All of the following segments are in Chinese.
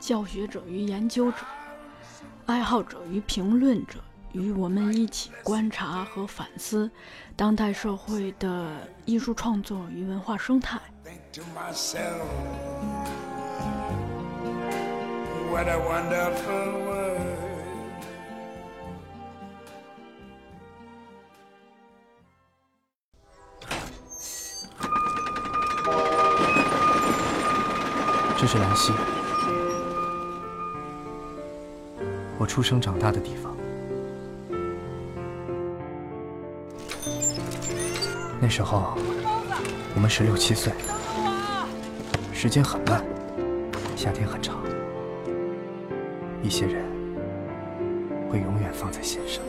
教学者与研究者、爱好者与评论者，与我们一起观察和反思当代社会的艺术创作与文化生态。Think to myself, what a wonderful world. 这是兰溪，我出生长大的地方。那时候我们十六七岁，时间很慢，夏天很长，一些人会永远放在心上。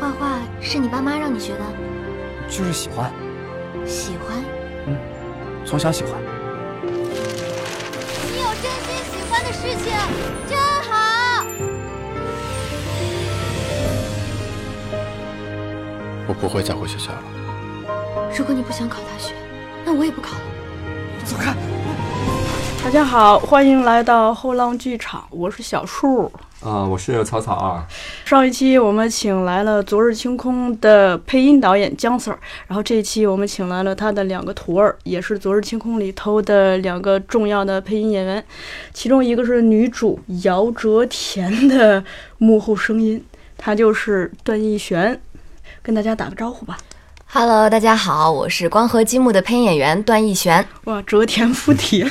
画画是你爸妈让你学的？就是喜欢，喜欢？嗯从小喜欢。真心喜欢的事情，真好。我不会再回学校了。如果你不想考大学，那我也不考了。走开！大家好，欢迎来到后浪剧场，我是小树。啊、我是草草啊。上一期我们请来了《昨日清空》的配音导演姜 Sir，然后这一期我们请来了他的两个徒儿，也是《昨日清空》里头的两个重要的配音演员，其中一个是女主姚哲田的幕后声音，她就是段奕璇，跟大家打个招呼吧。Hello，大家好，我是光合积木的配音演员段奕璇。哇，折田附体。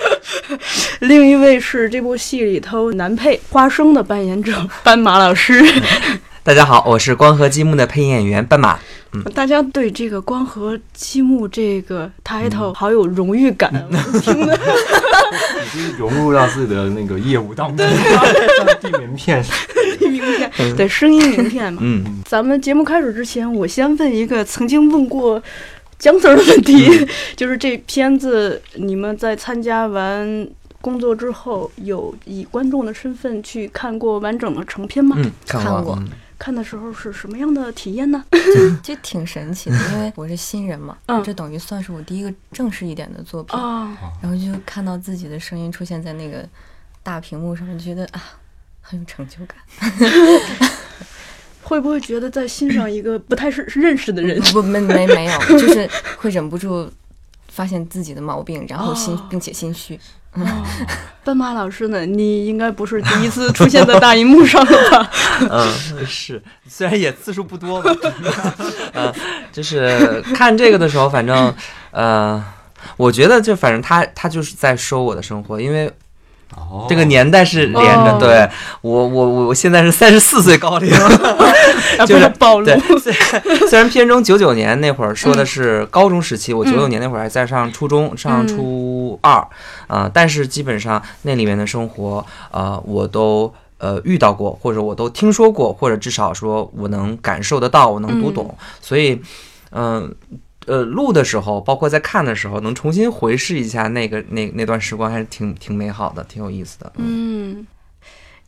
另一位是这部戏里头男配花生的扮演者斑马老师。大家好，我是光合积木的配音演员斑马。嗯大家对这个光合积木这个 title 好有荣誉感，我听的。已经融入到自己的那个业务当中，递名片。名片，对声音名片嘛。嗯，咱们节目开始之前，我先问一个曾经问过姜 Sir 的问题，就是这片子你们在参加完工作之后，有以观众的身份去看过完整的成片吗？嗯，看看过。嗯。看的时候是什么样的体验呢？就挺神奇的，因为我是新人嘛，嗯。这等于算是我第一个正式一点的作品，啊、然后就看到自己的声音出现在那个大屏幕上，就觉得啊，很有成就感。会不会觉得在欣赏一个不太是认识的人？不，没没没有，就是会忍不住发现自己的毛病，然后心、哦并且心虚。哦，斑马老师呢？你应该不是第一次出现在大荧幕上了吧？嗯，是，虽然也次数不多吧，嗯，就是看这个的时候，反正，呃，我觉得就反正他他就是在说我的生活，因为哦这个年代是连着，哦。对我我我我现在是三十四岁高龄，就是暴露。对，虽然 虽然片中九九年那会儿说的是高中时期，我九九年那会儿还在上初中，上初二，啊、但是基本上那里面的生活，呃，我都呃遇到过，或者我都听说过，或者至少说我能感受得到，我能读懂，所以，嗯、呃，录的时候，包括在看的时候，能重新回视一下那个那那段时光，还是挺挺美好的，挺有意思的。嗯，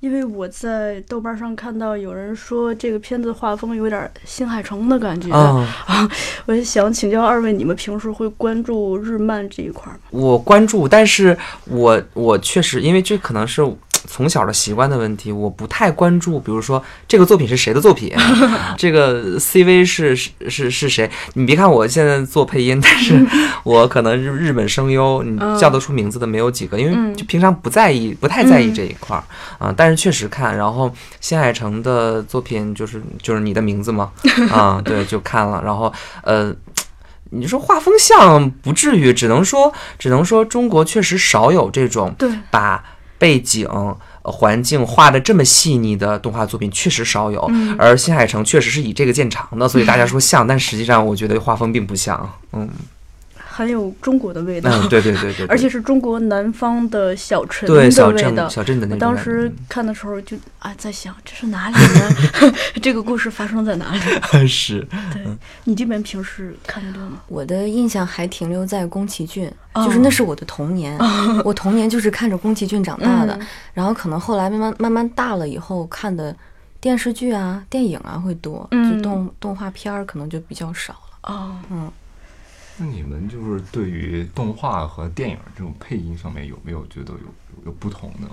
因为我在豆瓣上看到有人说这个片子画风有点新海诚的感觉，啊、我就想请教二位，你们平时会关注日漫这一块吗？我关注，但是我我确实，因为这可能是从小的习惯的问题，我不太关注，比如说这个作品是谁的作品，这个 CV 是是是是谁？你别看我现在做配音，但是 我可能日日本声优，你嗯叫得出名字的没有几个，因为嗯就平常不在意，不太在意嗯这一块儿啊、但是确实看，然后新海诚的作品就是就是你的名字嘛，啊、对，就看了，然后呃。你说画风像不至于，只能说只能说中国确实少有这种对，把背景、呃环境画的这么细腻的动画作品，确实少有。嗯而新海诚确实是以这个见长的，所以大家说像，但实际上我觉得画风并不像。嗯，很有中国的味道，嗯，对对对对，对 而且是中国南方的小城对的味道。小镇小镇的那。当时看的时候就啊，在想这是哪里呢？这个故事发生在哪里？是对你这边平时看的多吗？我的印象还停留在宫崎骏，哦就是那是我的童年，我童年就是看着宫崎骏长大的，嗯然后可能后来慢慢慢慢大了以后看的电视剧啊、电影啊会多，嗯就动动画片儿可能就比较少了。哦，嗯，那你们就是对于动画和电影这种配音上面有没有觉得有有有不同呢？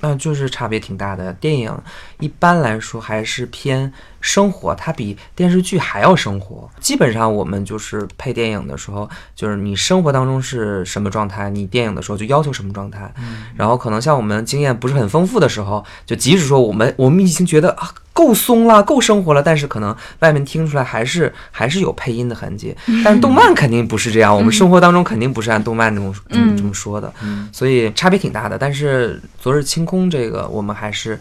那就是差别挺大的。电影一般来说还是偏生活，它比电视剧还要生活。基本上我们就是配电影的时候，就是你生活当中是什么状态，你电影的时候就要求什么状态。然后可能像我们经验不是很丰富的时候，就即使说我们我们已经觉得啊够松了，够生活了，但是可能外面听出来还是还是有配音的痕迹。但是动漫肯定不是这样，我们生活当中肯定不是按动漫这种这么这么说的。嗯，所以差别挺大的。但是《昨日清空》这个，我们还是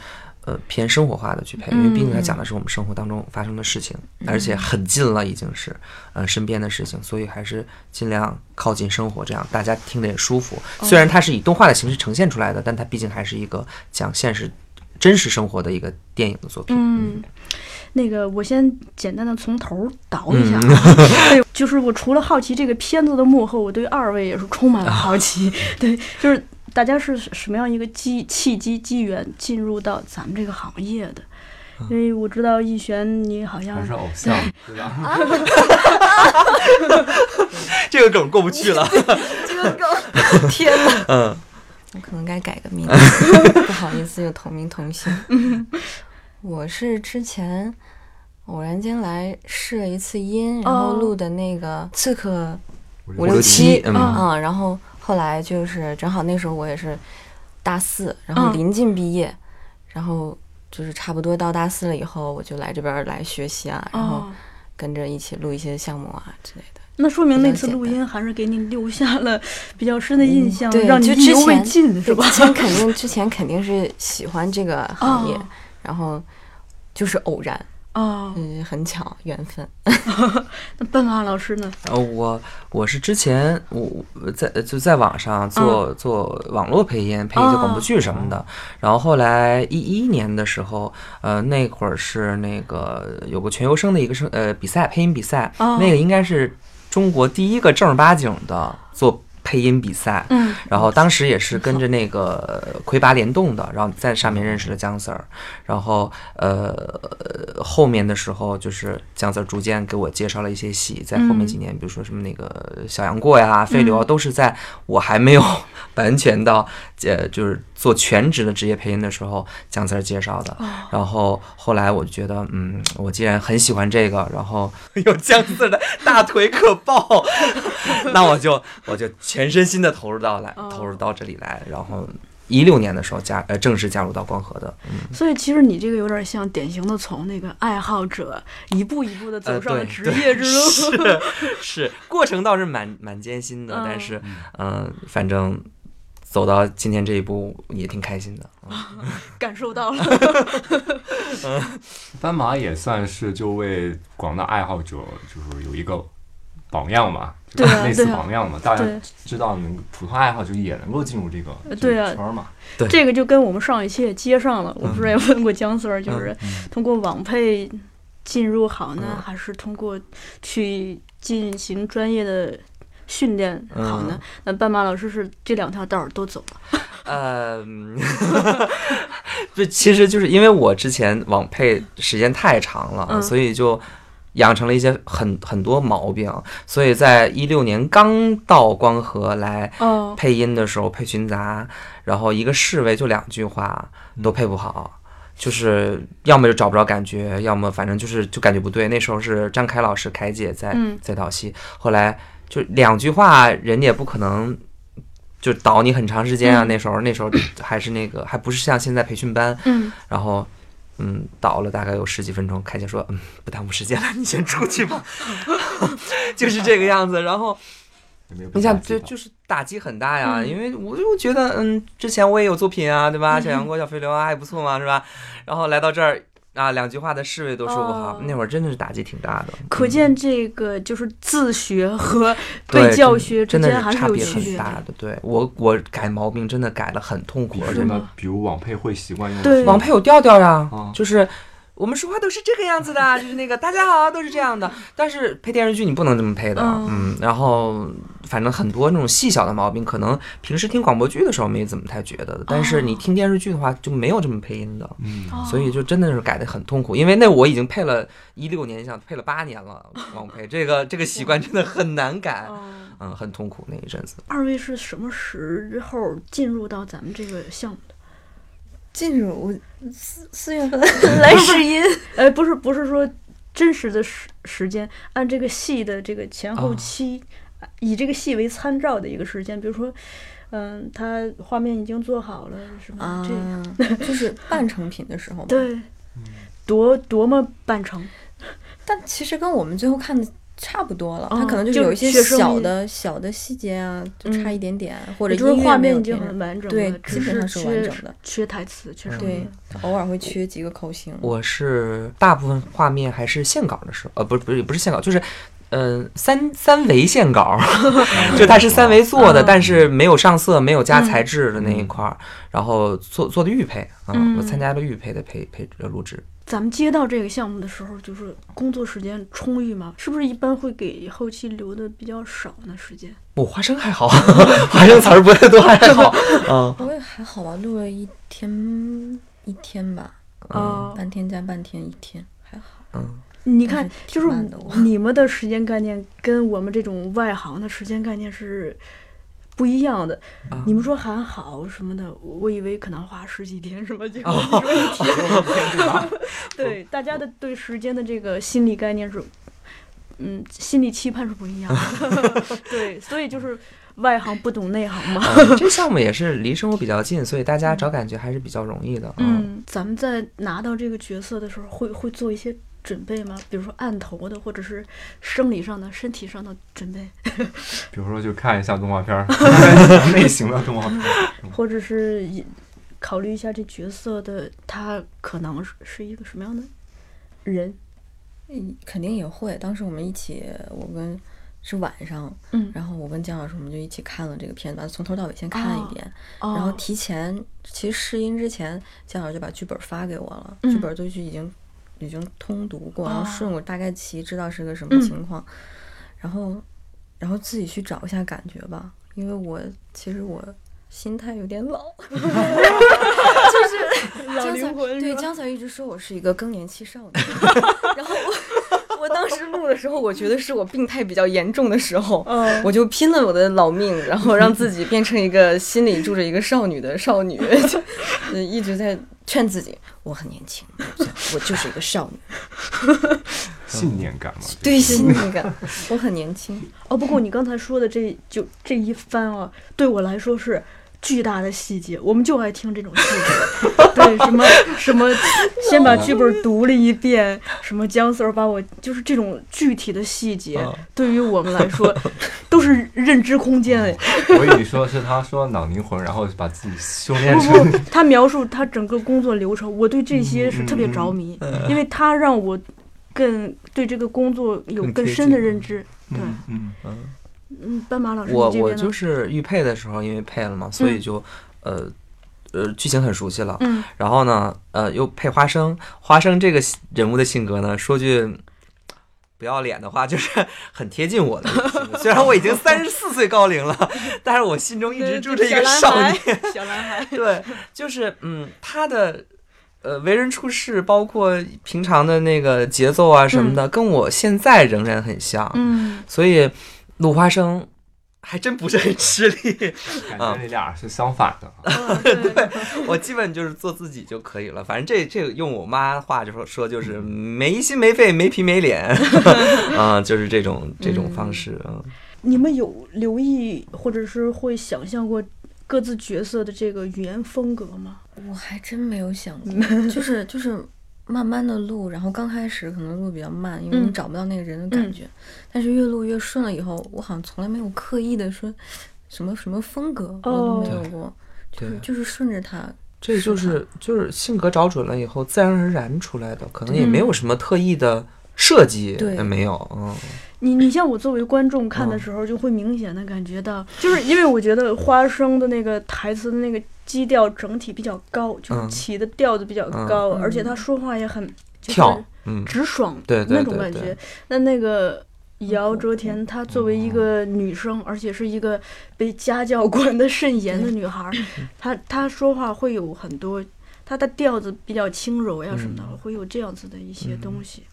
呃偏生活化的去配，因为毕竟它讲的是我们生活当中发生的事情，而且很近了，已经是呃身边的事情，所以还是尽量靠近生活，这样大家听着也舒服。虽然它是以动画的形式呈现出来的，但它毕竟还是一个讲现实。真实生活的一个电影的作品，嗯，那个我先简单的从头倒一下 就是我除了好奇这个片子的幕后，我对二位也是充满了好奇，对，就是大家是什么样一个机契机机缘进入到咱们这个行业的？因为我知道逸璇，你好像是偶像，对吧？这个梗过不去了。这个梗，天哪！嗯，我可能该改个名字，不好意思，又同名同姓。我是之前偶然间来试了一次音，然后哦录的那个《刺客五六七》嗯啊，然后后来就是正好那时候我也是大四，然后嗯临近毕业，然后就是差不多到大四了以后，我就来这边来学习啊，然后哦，跟着一起录一些项目啊之类的。那说明那次录音还是给你留下了比较深的印象，嗯对让你意犹未尽，是吧？前肯定之前肯定是喜欢这个 行业，哦然后就是偶然，哦，嗯，很巧，缘分。那笨啊老师呢？呃，我我是之前我我在就在网上做、做网络配音，配一些广播剧什么的。然后后来一一年的时候，呃，那会儿是那个有个全优生的一个生呃比赛，配音比赛，哦那个应该是中国第一个正儿八经的做配音比赛。嗯，然后当时也是跟着那个魁拔联动的，然后在上面认识了姜 Sir，然后呃后面的时候就是姜 Sir 逐渐给我介绍了一些戏，在后面几年，比如说什么那个小杨过呀、飞流啊，都是在我还没有完全到呃就是做全职的职业配音的时候，姜 Sir 介绍的。然后后来我就觉得，嗯，我既然很喜欢这个，然后 有姜 Sir 的大腿可抱，那我就我就全身心的投入到来，投入到这里来，然后。一六年的时候加呃正式加入到光合的，嗯，所以其实你这个有点像典型的从那个爱好者一步一步的走呃上了职业之路。是是，过程倒是蛮蛮艰辛的，嗯但是嗯、呃反正走到今天这一步也挺开心的。嗯 感受到了。斑马也算是就为广大爱好者就是有一个榜样嘛，就对啊榜样嘛，大家知道能普通爱好者也能够进入这个这对啊个圈嘛。对这个就跟我们上一期也接上了。我不是也问过姜 Sir，就是嗯通过网配进入好呢，嗯还是通过去进行专业的训练好呢？那斑马老师是这两条道儿都走了。呃，嗯这其实就是因为我之前网配时间太长了，嗯所以就养成了一些很很多毛病，所以在一六年刚到光和来哦，配音的时候配群杂，然后一个侍卫就两句话都配不好。就是要么就找不着感觉，要么反正就是就感觉不对。那时候是张凯老师、凯姐在、嗯在导戏，后来就两句话，人家也不可能就导你很长时间啊。嗯那时候那时候还是那个还不是像现在培训班，嗯，然后嗯导了大概有十几分钟，凯姐说嗯不耽误时间了，你先出去吧，就是这个样子。然后你想，打击到就就是打击很大呀，嗯因为我就觉得，嗯，之前我也有作品啊，对吧？小杨过、小飞流啊，还不错嘛，是吧？然后来到这儿，啊，两句话的侍卫都说不好，哦那会儿真的是打击挺大的。嗯可见这个就是自学和对被教学之间还是差别有区别很大的。对我我改毛病真的改的很痛苦，而且呢？比如网配会习惯用对网配有调调呀哦，就是我们说话都是这个样子的，就是那个大家好都是这样的。但是配电视剧你不能这么配的，嗯嗯，然后反正很多那种细小的毛病，可能平时听广播剧的时候没怎么太觉得的，但是你听电视剧的话就没有这么配音的。嗯，所以就真的是改的很痛苦，因为那我已经配了一六年，想配了八年了，王配这个 这个习惯真的很难改，哦嗯，很痛苦那一阵子。二位是什么时候进入到咱们这个项目的？进入四四月份来试音，哎，不是，不是说真实的时时间，按这个戏的这个前后啊。期，以这个戏为参照的一个时间，比如说，嗯，它画面已经做好了什么这样，啊，就是半成品的时候 嘛。对，多多么半成，但其实跟我们最后看的差不多了，哦它可能就是有一些小的小的细节啊，就差一点点，或者就是画面已经很完整对基本上是完整的缺台词，确实对。，偶尔会缺几个口型。我是大部分画面还是线稿的时候，呃，不是不是不是线稿，就是。嗯，三三维线稿，就它是三维做的，嗯但是没有上色，没有加材质的那一块儿，然后做做的预配啊，嗯我参加了预配的配配呃录制。咱们接到这个项目的时候，就是工作时间充裕吗？是不是一般会给后期留的比较少呢？时间？我花生还好，花生词儿不太多还好，嗯我也还好吧，录了一天一天吧，啊、半天加半天一天，还好。嗯。你看就是你们的时间概念跟我们这种外行的时间概念是不一样的。啊你们说还好什么的，我以为可能花十几天什么，结果 哦你说一天。对，大家的对时间的这个心理概念是，嗯，心理期盼是不一样的。对，所以就是外行不懂内行嘛。嗯这项目也是离生活比较近，所以大家找感觉还是比较容易的。嗯，嗯，咱们在拿到这个角色的时候，会会做一些准备吗？比如说按头的，或者是生理上的、身体上的准备，比如说就看一下动画片儿 类型的动画片儿，或者是以考虑一下这角色的他可能是是一个什么样的人。嗯肯定也会。当时我们一起，我跟是晚上，嗯然后我跟姜老师我们就一起看了这个片子，从头到尾先看了一遍。哦然后提前，其实试音之前，姜老师就把剧本发给我了，嗯剧本都是已经已经通读过，然后哦。顺我大概其知道是个什么嗯。情况，然后然后自己去找一下感觉吧，因为我其实我心态有点老，就是老灵魂是吧？姜草一直说我是一个更年期少女，然后我。我当时录的时候，我觉得是我病态比较严重的时候，嗯。我就拼了我的老命，然后让自己变成一个心里住着一个少女的少女，一直在劝自己，我很年轻，我就是一个少女，信念感嘛。对信念感，我很年轻。哦，不过你刚才说的这就这一番啊，对我来说是巨大的细节，我们就爱听这种细节。对，什么什么，先把剧本读了一遍，什么姜 Sir 把我就是这种具体的细节，啊对于我们来说都是认知空间哎。我以为说是他说脑灵魂，然后把自己修炼不成不，他描述他整个工作流程，我对这些是特别着迷，因为他让我更对这个工作有更深的认知。对，嗯嗯嗯，斑马老师，我我就是预配的时候，因为配了嘛，所以就呃呃剧情很熟悉了。嗯然后呢，呃，又配花生，花生这个人物的性格呢，说句不要脸的话，就是很贴近我的。虽然我已经三十四岁高龄了，但是我心中一直住着一个少年。小男孩，对，就是嗯，他的呃为人处事，包括平常的那个节奏啊什么的，跟我现在仍然很像。嗯，所以鲁花生还真不是很吃力，感觉你俩是相反的。哦 对，我基本就是做自己就可以了。反正这这个用我妈话就说说就是没心没肺没皮没脸，啊、就是这种这种方式。嗯，你们有留意或者是会想象过各自角色的这个语言风格吗？我还真没有想过，就是就是慢慢的录，然后刚开始可能录比较慢，因为你嗯找不到那个人的感觉，但是越录越顺了以后，我好像从来没有刻意的说什么什么风格，我都没有过，就是就是顺着他这就是就是性格找准了以后，自然而然出来的，可能也没有什么特意的设计，对呃没有，嗯，你你像我作为观众看的时候，就会明显的感觉到，就是因为我觉得花生的那个台词的那个基调整体比较高，就是嗯。起的调子比较高，嗯。而且他说话也很就是直爽那种感觉。那那个姚哲田，她作为一个女生，而且是一个被家教管得甚严的女孩儿，她她说话会有很多，她的调子比较轻柔呀什么的，嗯。会有这样子的一些东西。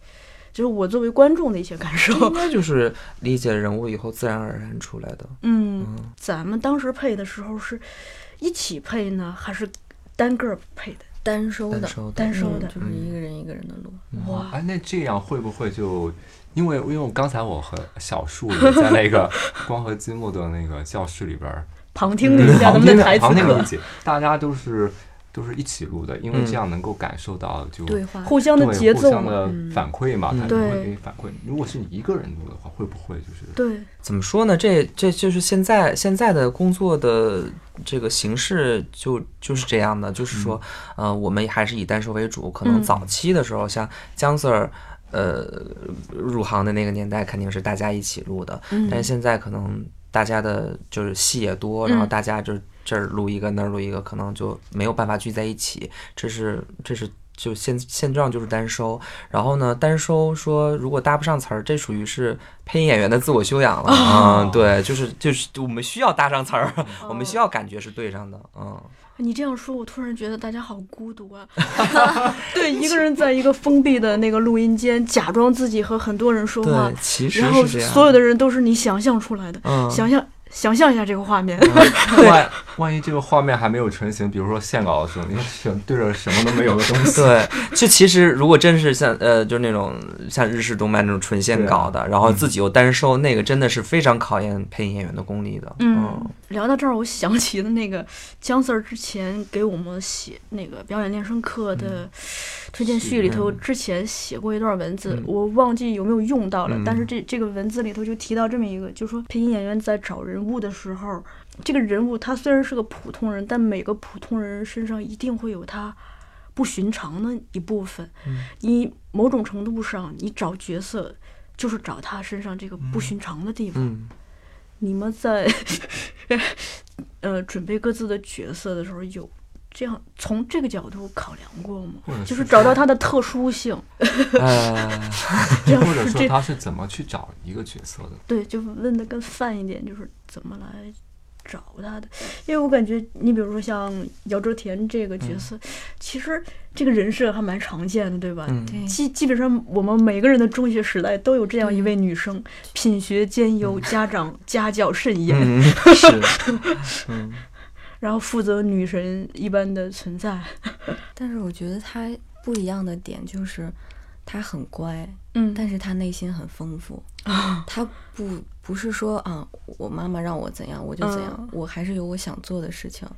就是我作为观众的一些感受。应，该就是理解人物以后自然而然出来的，嗯，嗯，咱们当时配的时候是一起配呢，还是单个儿配的？单收的，单收的。就是一个人一个人的录。哇，哎，那这样会不会就因为因为我刚才我和小树也在那个 光和积木的那个教室里边儿旁听了一下他旁听的们的台词旁听理，解，大家都是都是一起录的，因为这样能够感受到就对话，互相的对节奏嘛。互相的反馈嘛，嗯他就会给你反馈。如果是你一个人录的话，会不会就是对，怎么说呢？这这就是现在现在的工作的这个形式就就是这样的，就是说，呃，我们还是以单收为主。可能嗯早期的时候，像姜 Sir，呃，入行的那个年代，肯定是大家一起录的。嗯但是现在可能大家的就是戏也多，然后嗯大家就这儿录一个那儿录一个，可能就没有办法聚在一起。这是这是就现现状就是单收。然后呢，单收说如果搭不上词儿，这属于是配音演员的自我修养了。哦嗯，对，就是就是我们需要搭上词儿，我们需要感觉是对上的。嗯，你这样说，我突然觉得大家好孤独啊！对，一个人在一个封闭的那个录音间，假装自己和很多人说话，，其实然后。所有的人都是你想象出来的。嗯，想象想象一下这个画面，万万一这个画面还没有成型，比如说线稿的时候，你选对着什么都没有的东西，对，就其实如果真是像呃，就是那种像日式动漫那种纯线稿的，然后自己又单收，那个真的是非常考验配音演员的功力的。嗯，聊到这儿，我想起了那个姜 Sir 之前给我们写那个表演练声课的推荐序里头，嗯之前写过一段文字，嗯。我忘记有没有用到了，嗯。但是这这个文字里头就提到这么一个，就说配音演员在找人物的时候，这个人物他虽然是个普通人，但每个普通人身上一定会有他不寻常的一部分。嗯你某种程度上，你找角色就是找他身上这个不寻常的地方。嗯，你们在 呃准备各自的角色的时候，有这样从这个角度考量过吗？就是找到它的特殊性，呃，这样或者说是他是怎么去找一个角色的？对，就问的更泛一点，就是怎么来找他的？因为我感觉你比如说像姚哲田这个角色，其实这个人设还蛮常见的，对吧？嗯，基基本上我们每个人的中学时代都有这样一位女生，品学兼优，家长家教甚严，嗯，是，嗯，然后负责女神一般的存在。但是我觉得他不一样的点就是，他很乖，嗯，但是他内心很丰富。他不不是说啊，我妈妈让我怎样我就怎样，嗯我还是有我想做的事情，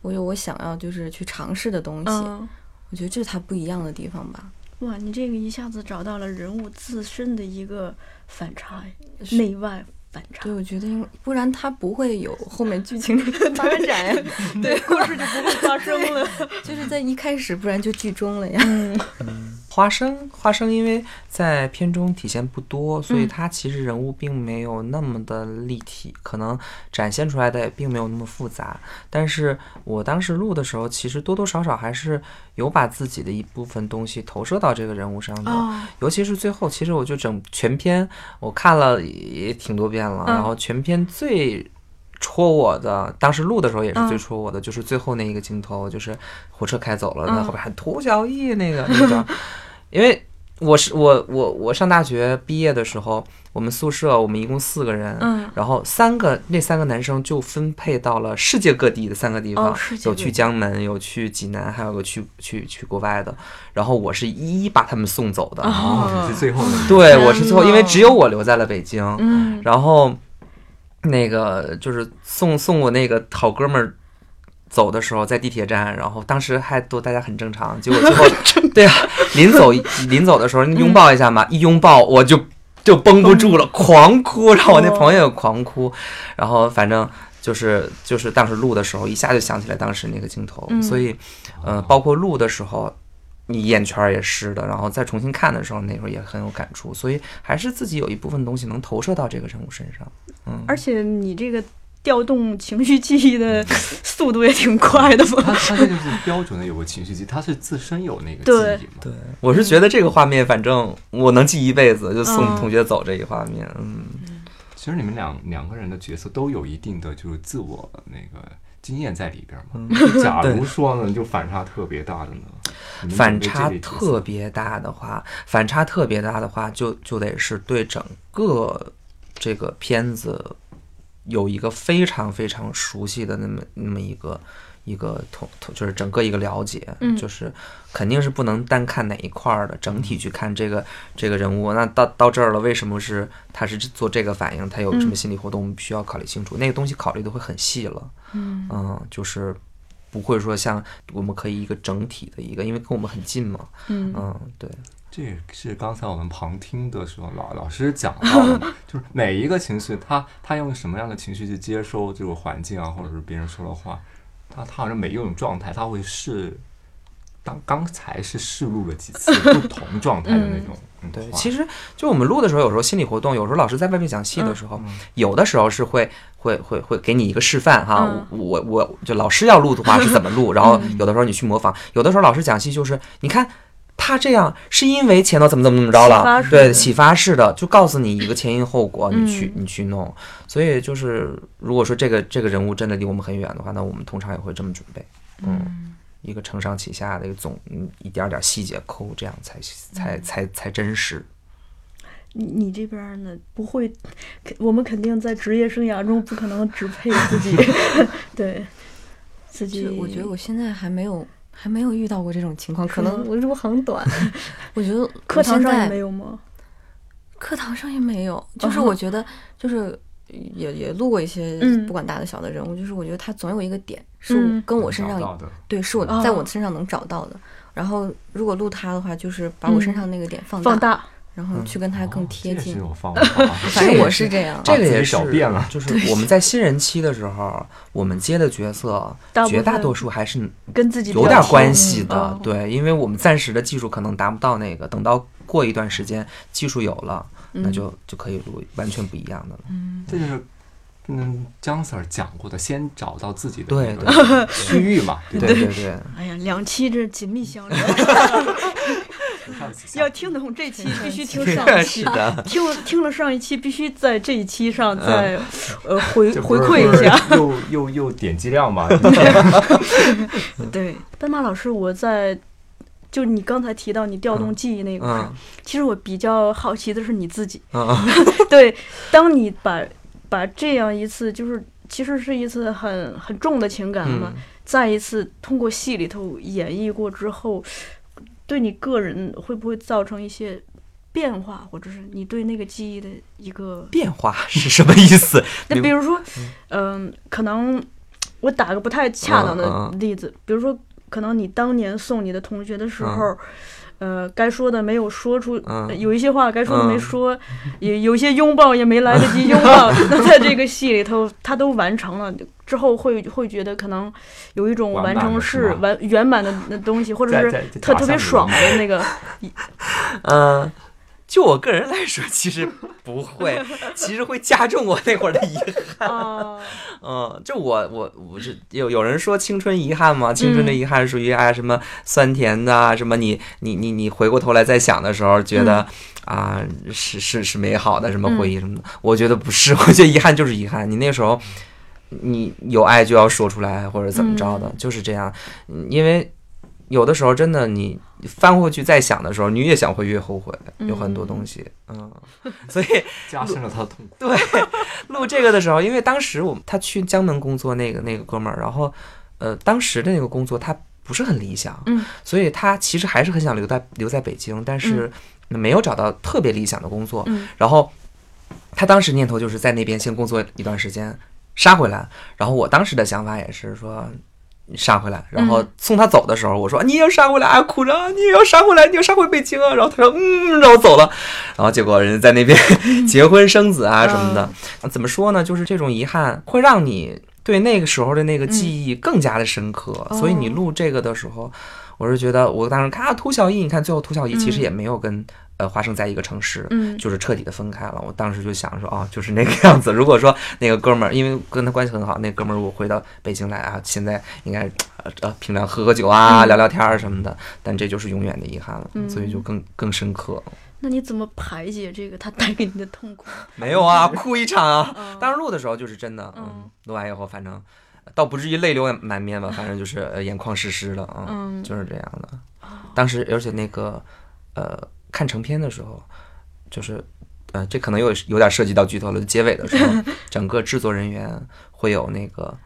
我有我想要就是去尝试的东西。嗯，我觉得这是他不一样的地方吧。哇，你这个一下子找到了人物自身的一个反差，内外反差对，。我觉得因为不然他不会有后面剧情的 发展，对，故事就不会发生了。就是在一开始，不然就剧终了呀。花生，花生因为在片中体现不多，所以嗯它其实人物并没有那么的立体，可能展现出来的也并没有那么复杂。但是我当时录的时候，其实多多少少还是有把自己的一部分东西投射到这个人物上的。哦，尤其是最后，其实我就整全篇我看了也挺多遍了，嗯然后全篇最戳我的，当时录的时候也是嗯。最戳我的，就是最后那一个镜头，就是火车开走了，嗯。那后边喊涂小艺那个那张，因为我是我我我上大学毕业的时候，我们宿舍我们一共四个人，嗯。然后三个那三个男生就分配到了世界各地的三个地方，哦有去江门，有去济南，还有个去去去国外的，然后我是一一把他们送走的。哦，你是最后那个。对，我是最后，因为只有我留在了北京，嗯，然后那个就是送送我那个好哥们儿走的时候，在地铁站，然后当时还都大家很正常，结果最后 对啊，临走临走的时候拥抱一下嘛，一拥抱我就就绷不住了，狂哭，然后我那朋友也狂哭，然后反正就是就是当时录的时候，一下就想起来当时那个镜头，嗯所以呃，包括录的时候。你眼圈儿也湿的，然后再重新看的时候，那时候也很有感触，所以还是自己有一部分东西能投射到这个人物身上。嗯，而且你这个调动情绪记忆的速度也挺快的 他嘛。他这就是标准的有个情绪记忆，他是自身有那个记忆嘛。对，我是觉得这个画面，反正我能记一辈子，就送嗯同学走这一画面。嗯，其实你们两两个人的角色都有一定的就是自我那个经验在里边嘛。就假如说呢，就反差特别大的呢，反差特别大的话，反差特别大的话，就就得是对整个这个片子有一个非常非常熟悉的那么那么一个一个统统，就是整个一个了解，嗯就是肯定是不能单看哪一块儿的，整体去看这个这个人物。那到到这儿了，为什么是他是做这个反应？他有什么嗯心理活动？我们必须要考虑清楚，那个东西考虑的会很细了。嗯嗯，就是不会说像我们可以一个整体的一个，因为跟我们很近嘛。嗯嗯，对，这也是刚才我们旁听的时候老老师讲到的，就是每一个情绪，他他用什么样的情绪去接收这个环境啊，或者是别人说的话，他他好像每一种状态，他会试，当刚才是试录了几次不同 状态的那种。嗯对，其实就我们录的时候，有时候心理活动，有时候老师在外面讲戏的时候，嗯有的时候是会会会会给你一个示范哈，嗯我我就老师要录的话是怎么录，然后有的时候你去模仿，有的时候老师讲戏就是你看。他这样是因为前头怎么怎么怎么着了，启发式的。对，启发式的，就告诉你一个前因后果，你去嗯你去弄。所以就是，如果说这个这个人物真的离我们很远的话，那我们通常也会这么准备，嗯，一个承上启下的一个总，嗯一点点细节抠，这样才才才才真实。你你这边呢不会，我们肯定在职业生涯中不可能只配自己，对自己。我觉得我现在还没有还没有遇到过这种情况，可能吗？我入行短，我觉得 课堂上也没有吗？课堂上也没有，就是我觉得就是也也录过一些嗯。不管大的小的人物，就是我觉得他总有一个点是跟我身上对是我哦。在我身上能找到的。然后如果录他的话，就是把我身上那个点放放大，然后去跟他更哦贴近这是。有方法。反正我是这样。这个也是小变了就是我们在新人期的时候，我们接的角色绝大多数还是跟自己有点关系系的，哦对，因为我们暂时的技术可能达不到那个，等到过一段时间技术有了，那嗯就就可以录完全不一样的了。嗯这就是嗯姜 Sir 讲过的，先找到自己的对那个区域嘛，对对对对，哎呀，两期这紧密相连，要听懂这期必须听上一期，的，听了听了上一期必须在这一期上再呃回回馈一下。又又又点击量嘛，对，斑马老师，我在就你刚才提到你调动记忆那个块儿，嗯。其实我比较好奇的是你自己。嗯，对，当你把把这样一次就是其实是一次很很重的情感嘛，嗯。再一次通过戏里头演绎过之后，对你个人会不会造成一些变化，或者是你对那个记忆的一个？变化是什么意思？那比如说，嗯、可能我打个不太恰当的嗯嗯例子，比如说，可能你当年送你的同学的时候。呃，该说的没有说出，有一些话该说的没嗯说，也有些拥抱也没来得及拥抱。那在这个戏里头，他都完成了之后会，会觉得可能有一种完完成是完圆满的那东西，或者是特特别爽的那个。嗯，就我个人来说，其实不会，其实会加重我那会儿的遗憾。啊，嗯，就我我我是有有人说青春遗憾吗，青春嗯。的遗憾属于啊什么酸甜的啊，什么你你你你回过头来再想的时候，觉得、啊是是是美好的什么回忆什么的，我觉得不是，我觉得遗憾就是遗憾，你那时候你有爱就要说出来或者怎么着的，嗯。就是这样，嗯因为有的时候真的你翻回去再想的时候，你越想会越后悔，有很多东西，嗯，所以。加深了他的痛苦。对，录这个的时候，因为当时我们他去江门工作那个那个哥们儿，然后呃，当时的那个工作他不是很理想，嗯，所以他其实还是很想留在留在北京，但是没有找到特别理想的工作，嗯然后他当时念头就是在那边先工作一段时间，杀回来，然后我当时的想法也是说。杀回来，然后嗯送他走的时候，我说你也要杀回来啊，哭着啊你也要杀回来，你要杀回北京啊。然后他说嗯，然后走了，然后结果人家在那边 结婚生子啊什么的。怎么说呢？就是这种遗憾会让你对那个时候的那个记忆更加的深刻，所以你录这个的时候，我是觉得我当时看啊，涂小艺，你看最后涂小艺其实也没有跟。呃，发生在一个城市，嗯就是彻底的分开了。我当时就想说，哦，就是那个样子。如果说那个哥们儿，因为跟他关系很好，那哥们儿如果回到北京来啊，现在应该呃呃平常喝喝酒啊，嗯聊聊天儿什么的，但这就是永远的遗憾了，嗯所以就更更深刻。那你怎么排解这个他带给你的痛苦？没有啊，哭一场啊。嗯当时录的时候就是真的，嗯嗯，录完以后反正倒不至于泪流满面吧，反正就是呃眼眶湿湿的啊，嗯就是这样的。当时而且那个呃看成片的时候，就是呃这可能有有点涉及到剧透了。结尾的时候，整个制作人员会有那个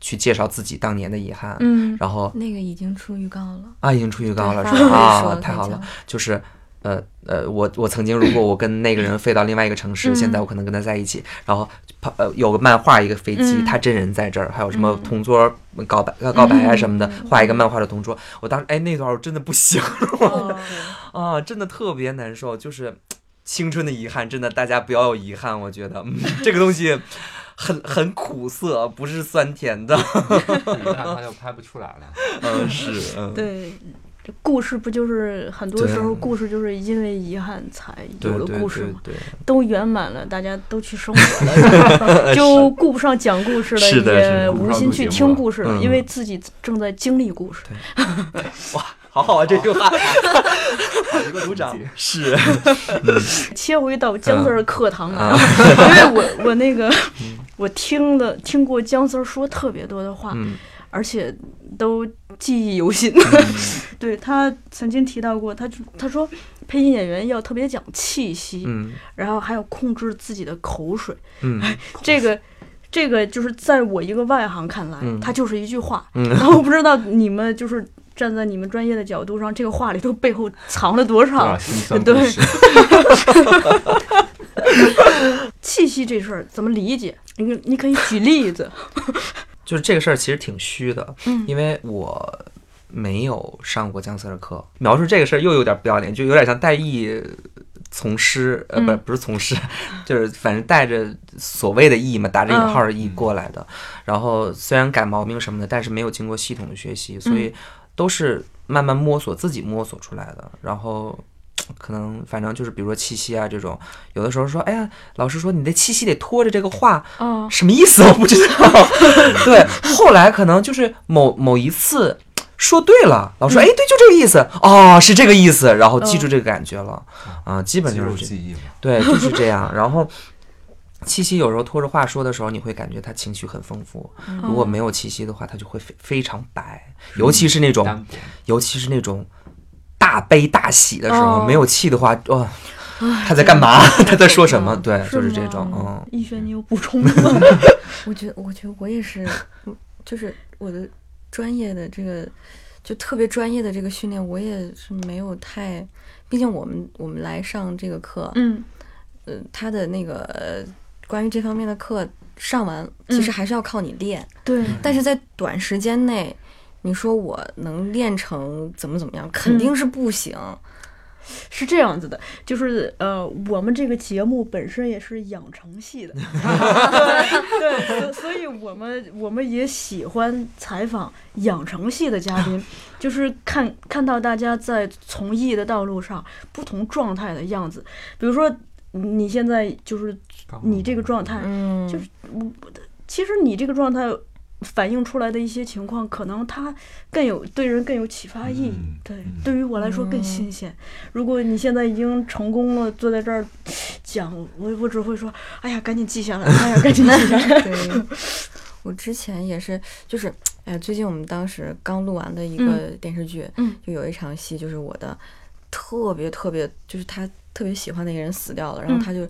去介绍自己当年的遗憾，嗯然后那个已经出预告了，啊已经出预告了对发是吧？啊太好了就是。呃呃，我我曾经如果我跟那个人飞到另外一个城市，嗯现在我可能跟他在一起，然后跑呃有个漫画一个飞机，嗯。他真人在这儿，还有什么嗯。同桌告白呃告白啊什么的嗯，画一个漫画的同桌，我当时哎那段我真的不行哦。啊，真的特别难受，就是青春的遗憾，真的大家不要有遗憾，我觉得、嗯、这个东西很很苦涩，不是酸甜的，遗憾他就拍不出来了。嗯是嗯。对，这故事不就是很多时候故事就是因为遗憾才有了故事嘛，对对。都圆满了，大家都去生活了，就顾不上讲故事了，也无心去听故事了，嗯。因为自己正在经历故事。哇好好啊，这句话，好一个鼓掌是，切回到姜 Sir 课堂啊，啊因为我我那个我听的听过姜 Sir 说特别多的话，嗯而且都记忆犹新。对他曾经提到过，他就他说配音演员要特别讲气息，嗯然后还要控制自己的口水。嗯这个这个就是在我一个外行看来，嗯它就是一句话。嗯 然后我不知道你们就是站在你们专业的角度上，这个话里头背后藏了多多少对？气息这事儿怎么理解？你你可以举例子。就是这个事儿其实挺虚的，嗯因为我没有上过姜 Sir 的课，描述这个事儿又有点不要脸，就有点像带艺从师，呃，不嗯不是从师，就是反正带着所谓的艺嘛，打着引号的艺过来的。然后虽然改毛病什么的，但是没有经过系统的学习，所以都是慢慢摸索，自己摸索出来的。然后。可能反正就是，比如说气息啊这种，有的时候说，哎呀，老师说你的气息得拖着这个话，啊，什么意思？我不知道。对，后来可能就是某某一次说对了，老师说，哎，对，就这个意思，哦，是这个意思，然后记住这个感觉了，啊，基本就是。对，就是这样。然后七夕有时候拖着话说的时候，你会感觉他情绪很丰富；如果没有七夕的话，他就会非非常白，尤其是那种，尤其是那种大悲大喜的时候，哦没有气的话，哇、他在干嘛？他在说什么？对，就是这种，嗯。逸轩，你有补充吗？我觉得，我觉得我也是，嗯就是我的专业的这个，就特别专业的这个训练，我也是没有太，毕竟我们我们来上这个课，嗯呃，他的那个呃关于这方面的课上完，其实嗯还是要靠你练，对，但是在短时间内，你说我能练成怎么怎么样，肯定是不行。是这样子的，就是呃，我们这个节目本身也是养成系的，对对，所所以我们我们也喜欢采访养成系的嘉宾，就是看看到大家在从艺的道路上不同状态的样子，比如说你现在就是你这个状态，嗯，就是我其实你这个状态反映出来的一些情况，可能它更有对人更有启发意义。嗯对嗯，对于我来说更新鲜。如果你现在已经成功了，坐在这儿讲，我我只会说，哎呀，赶紧记下来，哎呀，赶紧记下来。对，我之前也是，就是，哎，最近我们当时刚录完的一个嗯电视剧，嗯就有一场戏，就是我的特别特别，就是他特别喜欢的一个人死掉了，然后嗯他就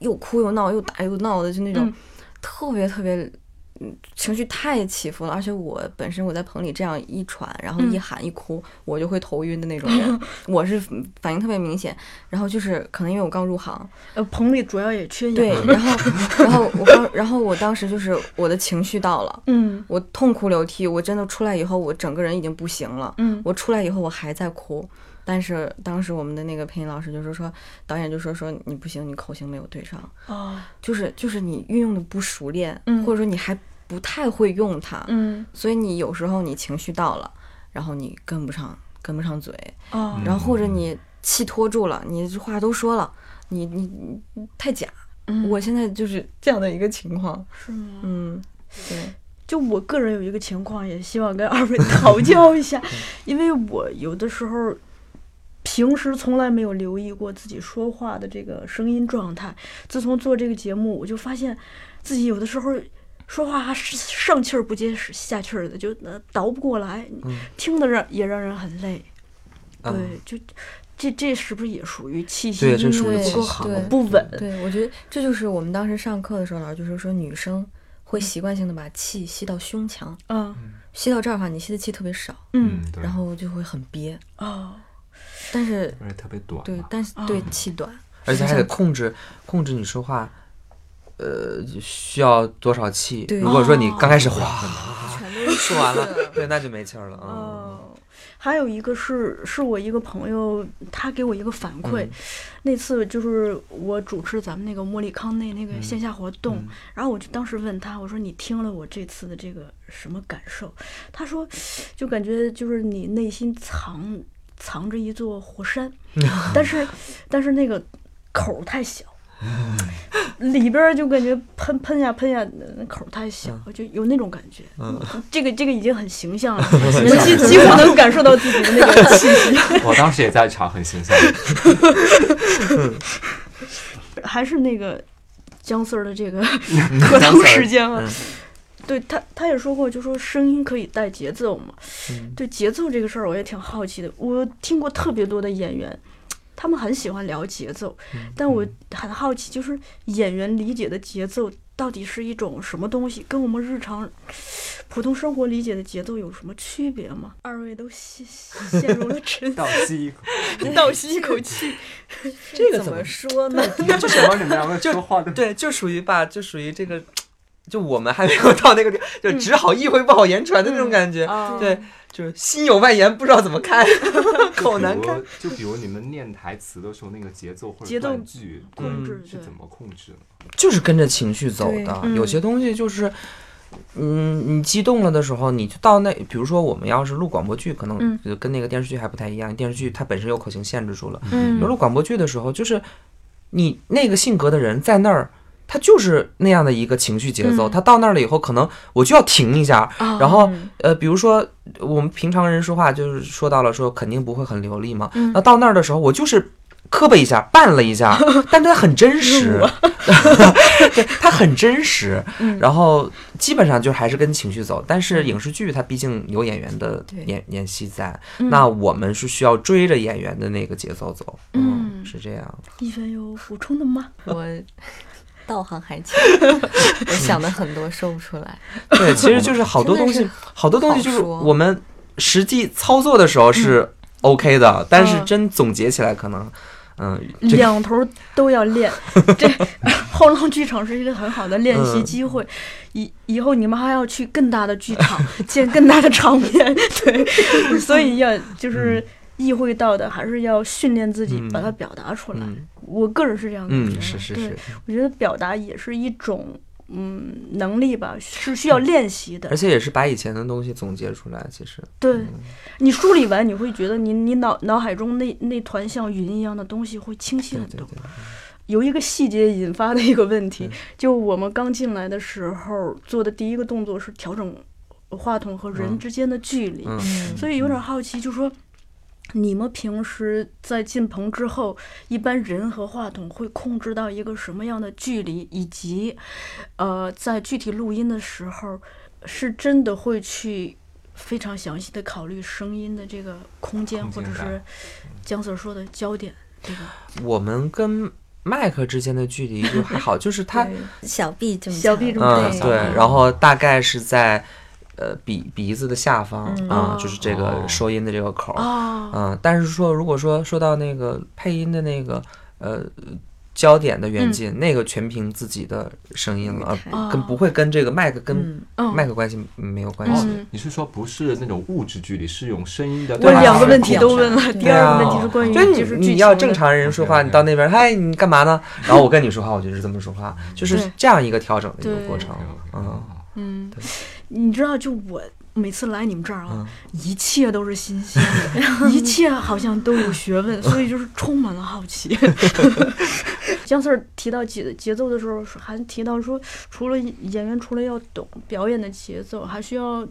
又哭又闹，又打又闹的，就那种嗯特别特别。嗯情绪太起伏了，而且我本身我在棚里这样一喘，然后一嗯喊一哭，我就会头晕的那种人，我是反应特别明显。然后就是可能因为我刚入行，呃，棚里主要也缺氧。对，然后然后我刚，然后我当时就是我的情绪到了，嗯我痛哭流涕，我真的出来以后，我整个人已经不行了。嗯我出来以后，我还在哭，但是当时我们的那个配音老师就是说，导演就说说你不行，你口型没有对上，哦，就是就是你运用的不熟练，嗯或者说你还不太会用它，嗯所以你有时候你情绪到了，然后你跟不上跟不上嘴，哦然后或者你气拖住了，你这话都说了，你你你太假。嗯我现在就是这样的一个情况，是吗？嗯，对，就我个人有一个情况，也希望跟二位讨教一下，因为我有的时候平时从来没有留意过自己说话的这个声音状态。自从做这个节目，我就发现自己有的时候说话还上气儿不接下气儿的，就呃倒不过来，听的让也让人很累。嗯。对，就这这是不是也属于气息对这运用的不够好、不稳？对，我觉得这就是我们当时上课的时候，老师就是说女生会习惯性的把气吸到胸腔，嗯。吸到这儿的话，你吸的气特别少，嗯，然后就会很憋。哦。但是而且特别短对，但是对气短，而且还得控制控制你说话，呃，需要多少气。如果说你刚开始哗全都说完了，对，那就没气儿了。嗯，哦，还有一个是是我一个朋友，他给我一个反馈，嗯那次就是我主持咱们那个莫里康内那个嗯线下活动，然后我就当时问他，我说你听了我这次的这个什么感受？他说，就感觉就是你内心藏藏着一座火山，但是但是那个口儿太小。里边儿就感觉喷喷呀喷呀，那口儿太小，就有那种感觉。这个这个已经很形象了，我几几乎能感受到自己的那个气息。我当时也在场，很形象。还是那个姜 Sir 的这个课堂时间啊。对他，他也说过，就说声音可以带节奏嘛。对节奏这个事儿，我也挺好奇的。我听过特别多的演员，他们很喜欢聊节奏，但我很好奇，就是演员理解的节奏到底是一种什么东西，跟我们日常普通生活理解的节奏有什么区别吗？二位都陷陷入了沉 倒吸一口，倒吸一口气。这个怎么说呢？就什么？你们两个说话的对，就属于吧，就属于这个，就我们还没有到那个地，就只好意会不好言传的那种感觉。啊对，就是心有外言，不知道怎么开，口难开。就比如你们念台词的时候，那个节奏或者节奏断句控制对是怎么控制的？就是跟着情绪走的。嗯有些东西就是，嗯，你激动了的时候，你就到那，比如说我们要是录广播剧，可能嗯就跟那个电视剧还不太一样。电视剧它本身有口型限制住了，嗯有录广播剧的时候，就是你那个性格的人在那儿。他就是那样的一个情绪节奏，嗯。他到那儿了以后，可能我就要停一下，啊。然后呃，比如说我们平常人说话，就是说到了说肯定不会很流利嘛，嗯。那到那儿的时候，我就是磕巴一下，绊了一下，但它很真实，对，它很真实，嗯。然后基本上就还是跟情绪走。但是影视剧它毕竟有演员的演演戏在，嗯。那我们是需要追着演员的那个节奏走，嗯。是这样。一凡有补充的吗？我道行还浅，我想的很多说不出来。对，其实就是好多东西，好多东西就是我们实际操作的时候是 OK 的，但是嗯真总结起来可能，嗯，两头都要练。这后浪剧场是一个很好的练习机会，以以后你们还要去更大的剧场，见更大的场面。对，所以要就是意会到的，还是要训练自己嗯把它表达出来。嗯我个人是这样的。对是是是，我觉得表达也是一种嗯能力吧，是需要练习的而。且也是把以前的东西总结出来，其实，对你梳理完，你会觉得你你脑脑海中那那团像云一样的东西会清晰很多。对对对，有一个细节引发的一个问题，就我们刚进来的时候做的第一个动作是调整话筒和人嗯之间的距离，嗯，所以有点好奇，就说你们平时在进棚之后，一般人和话筒会控制到一个什么样的距离，以及呃，在具体录音的时候，是真的会去非常详细的考虑声音的这个空间，空间或者是姜 Sir 说的焦点这个。我们跟麦克之间的距离就还好，就是他，小臂这么小臂这么嗯，对，然后大概是在呃鼻鼻子的下方嗯啊，哦就是这个哦收音的这个口儿，哦，嗯，但是说如果说说到那个配音的那个呃焦点的远近，那个全凭自己的声音了，跟不会跟这个麦克跟麦克关系没有关哦系。嗯，你是说不是那种物质距离，是用声音的？我两个问题对都问了，第二个问题是关于就就是你你要正常人说话，你到那边，嗨，你干嘛呢？然后我跟你说话，我就是这么说话，就是这样一个调整的一个过程。嗯，嗯对，你知道，就我每次来你们这儿啊，嗯一切都是新鲜的，一切好像都有学问，所以就是充满了好奇。姜 Sir 提到节节奏的时候，还提到说，除了演员除了要懂表演的节奏，还需要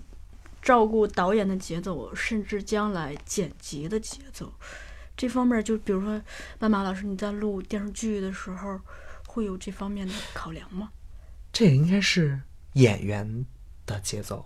照顾导演的节奏，甚至将来剪辑的节奏。这方面，就比如说斑马老师，你在录电视剧的时候，会有这方面的考量吗？这也应该是演员的节奏。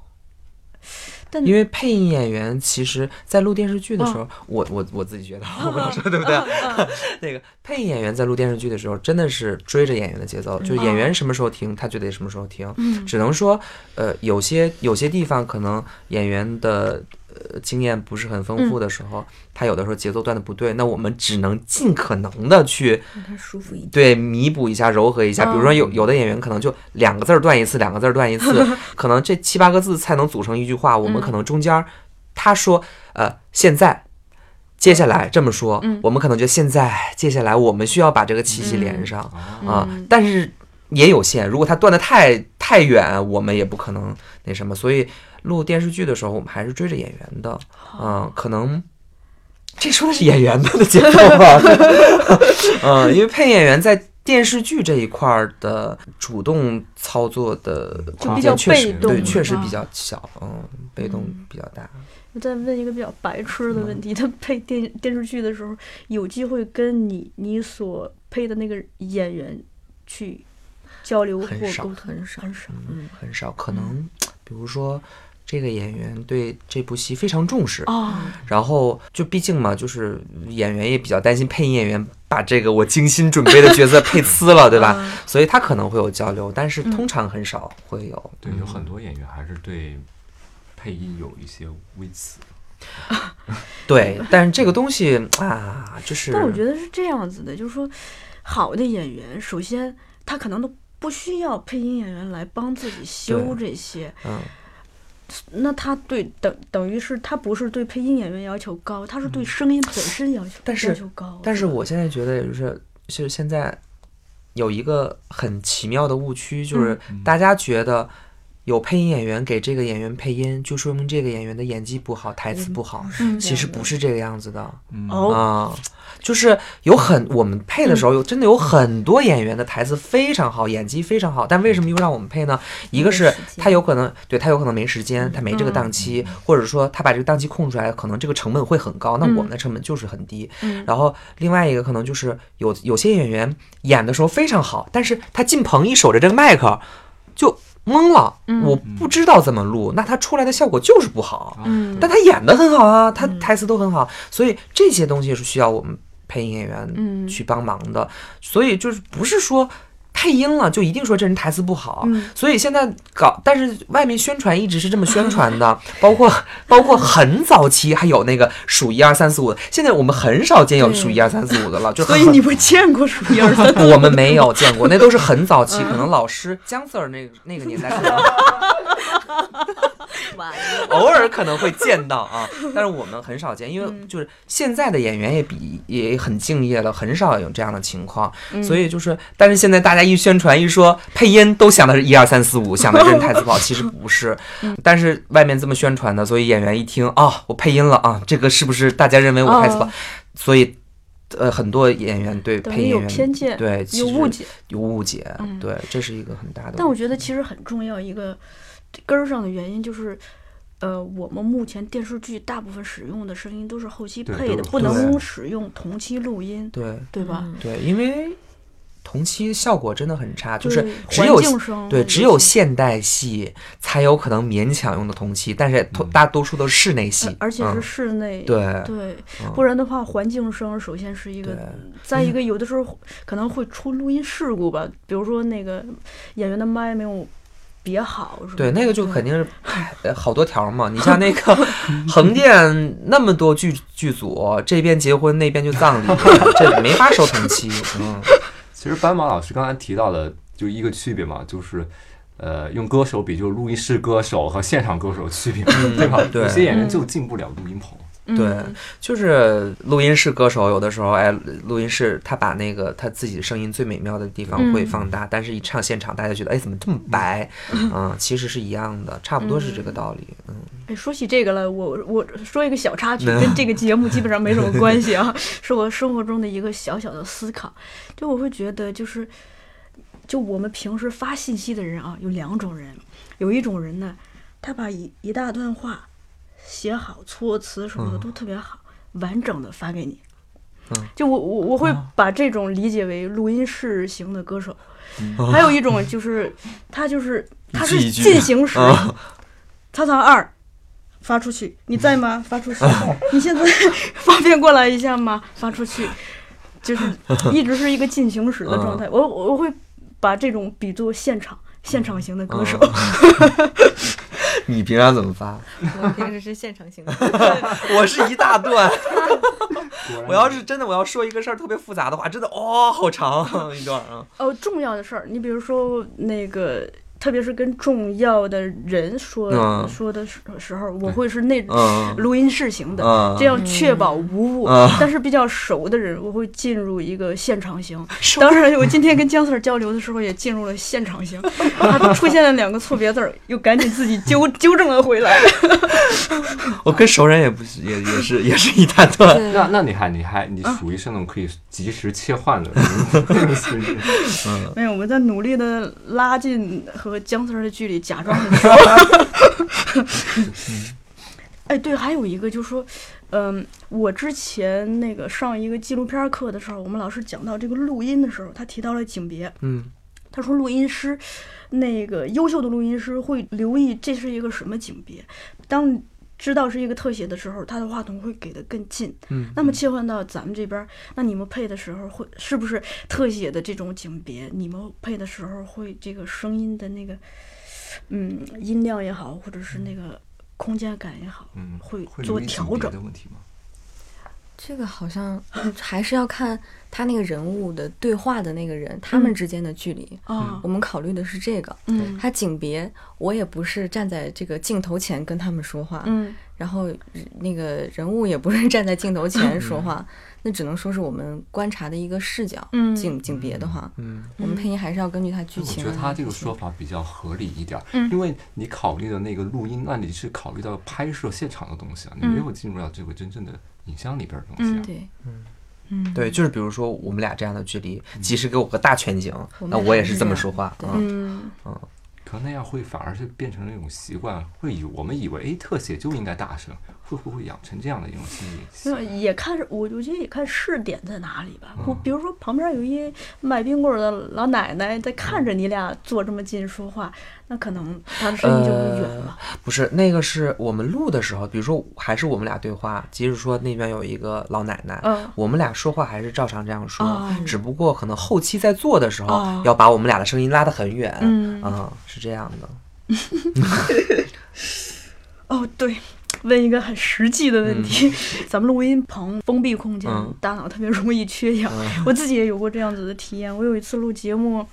但因为配音演员其实，在录电视剧的时候，我我我自己觉得，我不知道说对不对？那个配音演员在录电视剧的时候，真的是追着演员的节奏，就是演员什么时候停，他就得什么时候停。嗯只能说，呃，有些有些地方可能演员的呃经验不是很丰富的时候，他有的时候节奏断的不对，那我们只能尽可能的去让他舒服一点。对，弥补一下，柔和一下。比如说有有的演员可能就两个字儿断一次，两个字儿断一次，可能这七八个字才能组成一句话。我们可能中间儿他说呃现在。接下来这么说，我们可能就现在，接下来我们需要把这个气息连上啊、但是也有限。如果它断的太太远，我们也不可能那什么。所以录电视剧的时候，我们还是追着演员的，嗯、可能这说的是演员的节奏吧，嗯，因为配演员在电视剧这一块儿的主动操作的空比较间确实被动对，确实比较小，嗯，被动比较大。我再问一个比较白痴的问题：他配电电视剧的时候，有机会跟你你所配的那个演员去交流或沟通，很少，很少。嗯，很少，可能比如说这个演员对这部戏非常重视，哦，然后就毕竟嘛，就是演员也比较担心配音演员把这个我精心准备的角色配呲了，对吧？所以他可能会有交流，但是通常很少会有。对，有很多演员还是对配音有一些微词。对，但是这个东西啊，就是但我觉得是这样子的，就是说，好的演员，首先他可能都不需要配音演员来帮自己修这些，嗯，那他对等等于是他不是对配音演员要求高，他是对声音本身要求嗯但是要求高。但是我现在觉得，就是就是现在有一个很奇妙的误区，就是大家觉得有配音演员给这个演员配音，就说明这个演员的演技不好，台词不好。嗯其实不是这个样子的哦，啊、就是有很我们配的时候有真的有很多演员的台词非常好，演技非常好，但为什么又让我们配呢？一个是他有可能对他有可能没时间，他没这个档期，或者说他把这个档期空出来，可能这个成本会很高，那我们的成本就是很低。嗯然后另外一个可能就是有有些演员演的时候非常好，但是他进棚一守着这个麦克就懵了，我不知道怎么录，那他出来的效果就是不好。嗯。但他演的很好啊，他台词都很好，所以这些东西是需要我们配音演员嗯。去帮忙的。所以就是不是说配音了就一定说这人台词不好。嗯所以现在搞，但是外面宣传一直是这么宣传的，包括包括很早期还有那个数一二三四五的，现在我们很少见有数一二三四五的了，就很所以你们见过数一二三四五？我们没有见过，那都是很早期，可能老师姜 Sir 那个那个年代 偶尔可能会见到啊，但是我们很少见，因为就是现在的演员也比也很敬业了，很少有这样的情况，所以就是，但是现在大家一宣传一说配音，都想的是一二三四五，想的这人台词不好，其实不是，但是外面这么宣传的，所以演员一听啊，我配音了啊，这个是不是大家认为我太子宝？所以。呃，很多演员对配音演员偏见，对有误解。有误解，嗯对，这是一个很大的。但我觉得其实很重要一个根儿上的原因就是，呃，我们目前电视剧大部分使用的声音都是后期配的，不能使用同期录音，对对吧？对，因为同期效果真的很差，就是只有环境声对只有现代戏才有可能勉强用的同期，但是大多数都是室内戏，而且是嗯室内，对对，嗯。不然的话，环境声首先是一个对，再一个有的时候可能会出录音事故吧，比如说那个演员的麦没有别好，是吧？对，那个就肯定是 好多条嘛。你像那个 横店那么多剧剧组，这边结婚那边就葬礼，这没法收同期。嗯，其实斑马老师刚才提到的就一个区别嘛，就是。呃，用歌手比，就是录音室歌手和现场歌手区别，对吧？对有些演员就进不了录音棚，对嗯就是录音室歌手，有的时候，哎，录音室他把那个他自己声音最美妙的地方会放大，但是一唱现场，大家觉得，哎，怎么这么白？嗯，其实是一样的，差不多是这个道理。嗯，哎，说起这个了，我我说一个小插曲，嗯跟这个节目基本上没什么 关系啊，是我生活中的一个小小的思考。就我会觉得，就是就我们平时发信息的人啊，有两种人，有一种人呢，他把一一大段话写好，措辞什么的嗯都特别好，完整的发给你。嗯就我我我会啊把这种理解为录音室型的歌手，嗯还有一种就是他就是他是进行时，啊擦擦二，发出去，你在吗？发出去，你现在 方便过来一下吗？发出去，就是一直是一个进行时的状态。我我会把这种比作现场现场型的歌手。你平常怎么发？我平时是现成型的。我是一大段。我要是真的我要说一个事儿特别复杂的话，真的哦，好长一段啊。哦，重要的事儿，你比如说那个。特别是跟重要的人说、嗯说的时时候，我会是那嗯录音室型的，嗯这样确保无误。嗯但是比较熟的人，我会进入一个现场型。当然，我今天跟姜 Sir 交流的时候，也进入了现场型，他出现了两个错别字，又赶紧自己纠 纠正了回来。我跟熟人也不是，也也是也是一大段。那那你还你还你属于是那种可以及时切换的。没有，我在努力的拉近和姜 Sir 的距离，假装很熟。哎，对，还有一个就是说，嗯，我之前那个上一个纪录片课的时候，我们老师讲到这个录音的时候，他提到了景别。嗯他说，录音师，那个优秀的录音师会留意这是一个什么景别。当知道是一个特写的时候，他的话筒会给的更近。嗯，那么切换到咱们这边，那你们配的时候会是不是特写的这种景别？你们配的时候会这个声音的那个，嗯，音量也好，或者是那个空间感也好，嗯，会会做调整的问题吗？这个好像 还是要看他那个人物的对话的那个人，他们嗯之间的距离。啊我，们考虑的是这个。嗯他景别，我也不是站在这个镜头前跟他们说话，嗯然后那个人物也不是 站在镜头前说话，那只能说是我们观察的一个视角。嗯景景别的话，嗯我们配音还是要根据他剧情我情。觉得他这个说，法比较合理一点因为你考虑的那个录音，那你是考虑到拍摄现场的东西啊，你嗯没有进入到这个真正的影像里边的东西啊。对，嗯，对，就是比如说我们俩这样的距离，即使给我个大全景，那我也是这么说话。嗯可那样会反而是变成了一种习惯，会以我们以为哎特写就应该大声，会不会养成这样的一种心理那。也看我我觉得也看试点在哪里吧。我嗯比如说旁边有一卖冰棍儿的老奶奶在看着你俩坐这么近说话，那可能她的声音就会远了。不是那个是我们录的时候，比如说还是我们俩对话，即使说那边有一个老奶奶，嗯我们俩说话还是照常这样说，哦只不过可能后期在做的时候、哦要把我们俩的声音拉得很远，嗯啊是这样的。哦，对，问一个很实际的问题，咱们录音棚封闭空间，嗯大脑特别容易缺氧。嗯 我自己也有过这样子的体验。我有一次录节目，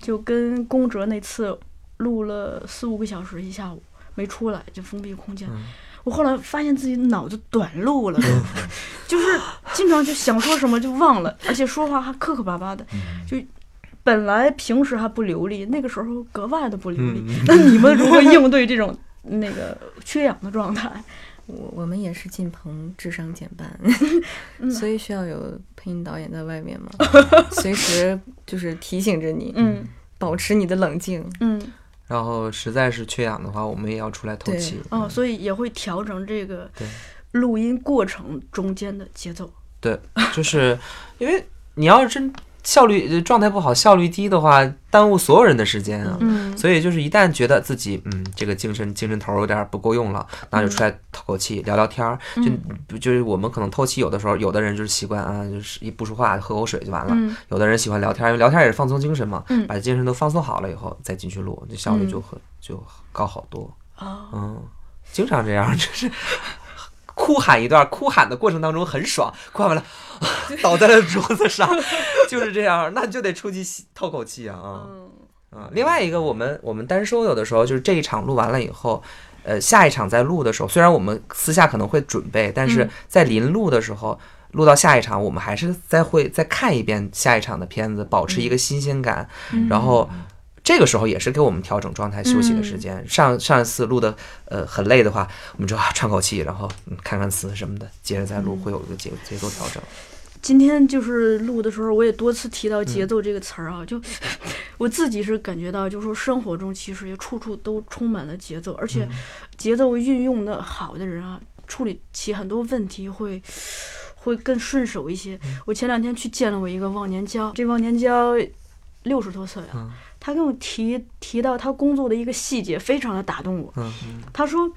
就跟宫哲那次录了四五个小时，一下午没出来，就封闭空间。嗯我后来发现自己脑子短路了，就是经常就想说什么就忘了，而且说话还磕磕巴巴的，就本来平时还不流利，那个时候格外的不流利。嗯那你们如何应对这种那个缺氧的状态？我我们也是进棚智商减半，嗯所以需要有配音导演在外面嘛，随时就是提醒着你，嗯保持你的冷静。嗯然后实在是缺氧的话，我们也要出来透对气。哦，所以也会调整这个录音过程中间的节奏。对，就是因为你要是真效率呃状态不好、效率低的话，耽误所有人的时间啊。嗯所以就是一旦觉得自己嗯这个精神精神头儿有点儿不够用了，那就出来透口气、聊聊天儿。就不就是我们可能透气，有的时候有的人就是习惯啊，就是一不说话喝口水就完了。嗯有的人喜欢聊天儿，因为聊天儿也是放松精神嘛。嗯把精神都放松好了以后再进去录，这效率就很、就高好多。哦嗯，经常这样，就是哭喊一段，哭喊的过程当中很爽，哭喊完了 倒在了桌子上，就是这样，那就得出去透口气啊啊。另外一个，我们我们单收有的时候就是这一场录完了以后，呃，下一场在录的时候，虽然我们私下可能会准备，但是嗯在临录的时候，录到下一场，我们还是再会再看一遍下一场的片子，保持一个新鲜感，嗯然后。这个时候也是给我们调整状态、休息的时间。上上一次录的呃很累的话，我们就啊喘口气，然后嗯看看词什么的，接着再录，会有一个节节奏调整。今天就是录的时候，我也多次提到“节奏”这个词儿啊，就我自己是感觉到，就是说生活中其实也处处都充满了节奏，而且节奏运用的好的人啊，处理起很多问题会会更顺手一些。我前两天去见了我一个忘年交，这忘年交六十多岁啊，嗯他跟我提提到他工作的一个细节，非常的打动我。嗯他说，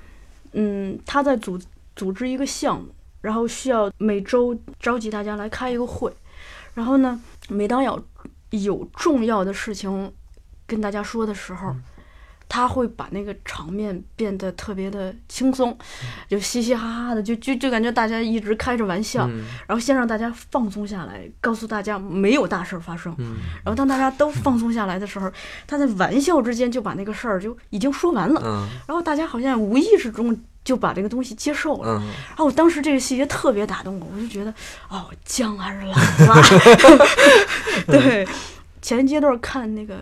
嗯，他在组组织一个项目，然后需要每周召集大家来开一个会，然后呢，每当有有重要的事情跟大家说的时候，他会把那个场面变得特别的轻松，就嘻嘻哈哈的，就就就感觉大家一直开着玩笑，嗯然后先让大家放松下来，告诉大家没有大事儿发生。嗯然后当大家都放松下来的时候，他在玩笑之间就把那个事儿就已经说完了，嗯然后大家好像无意识中就把这个东西接受了。嗯然后我当时这个细节特别打动我，我就觉得哦，姜还是老了。对，前阶段看那个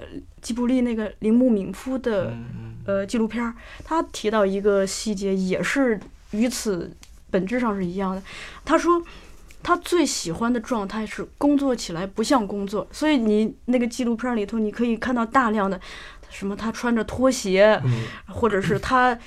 吉卜力那个铃木敏夫的嗯呃纪录片儿，他提到一个细节，也是与此本质上是一样的。他说。他最喜欢的状态是工作起来不像工作，所以你那个纪录片里头，你可以看到大量的什么他穿着拖鞋，或者是他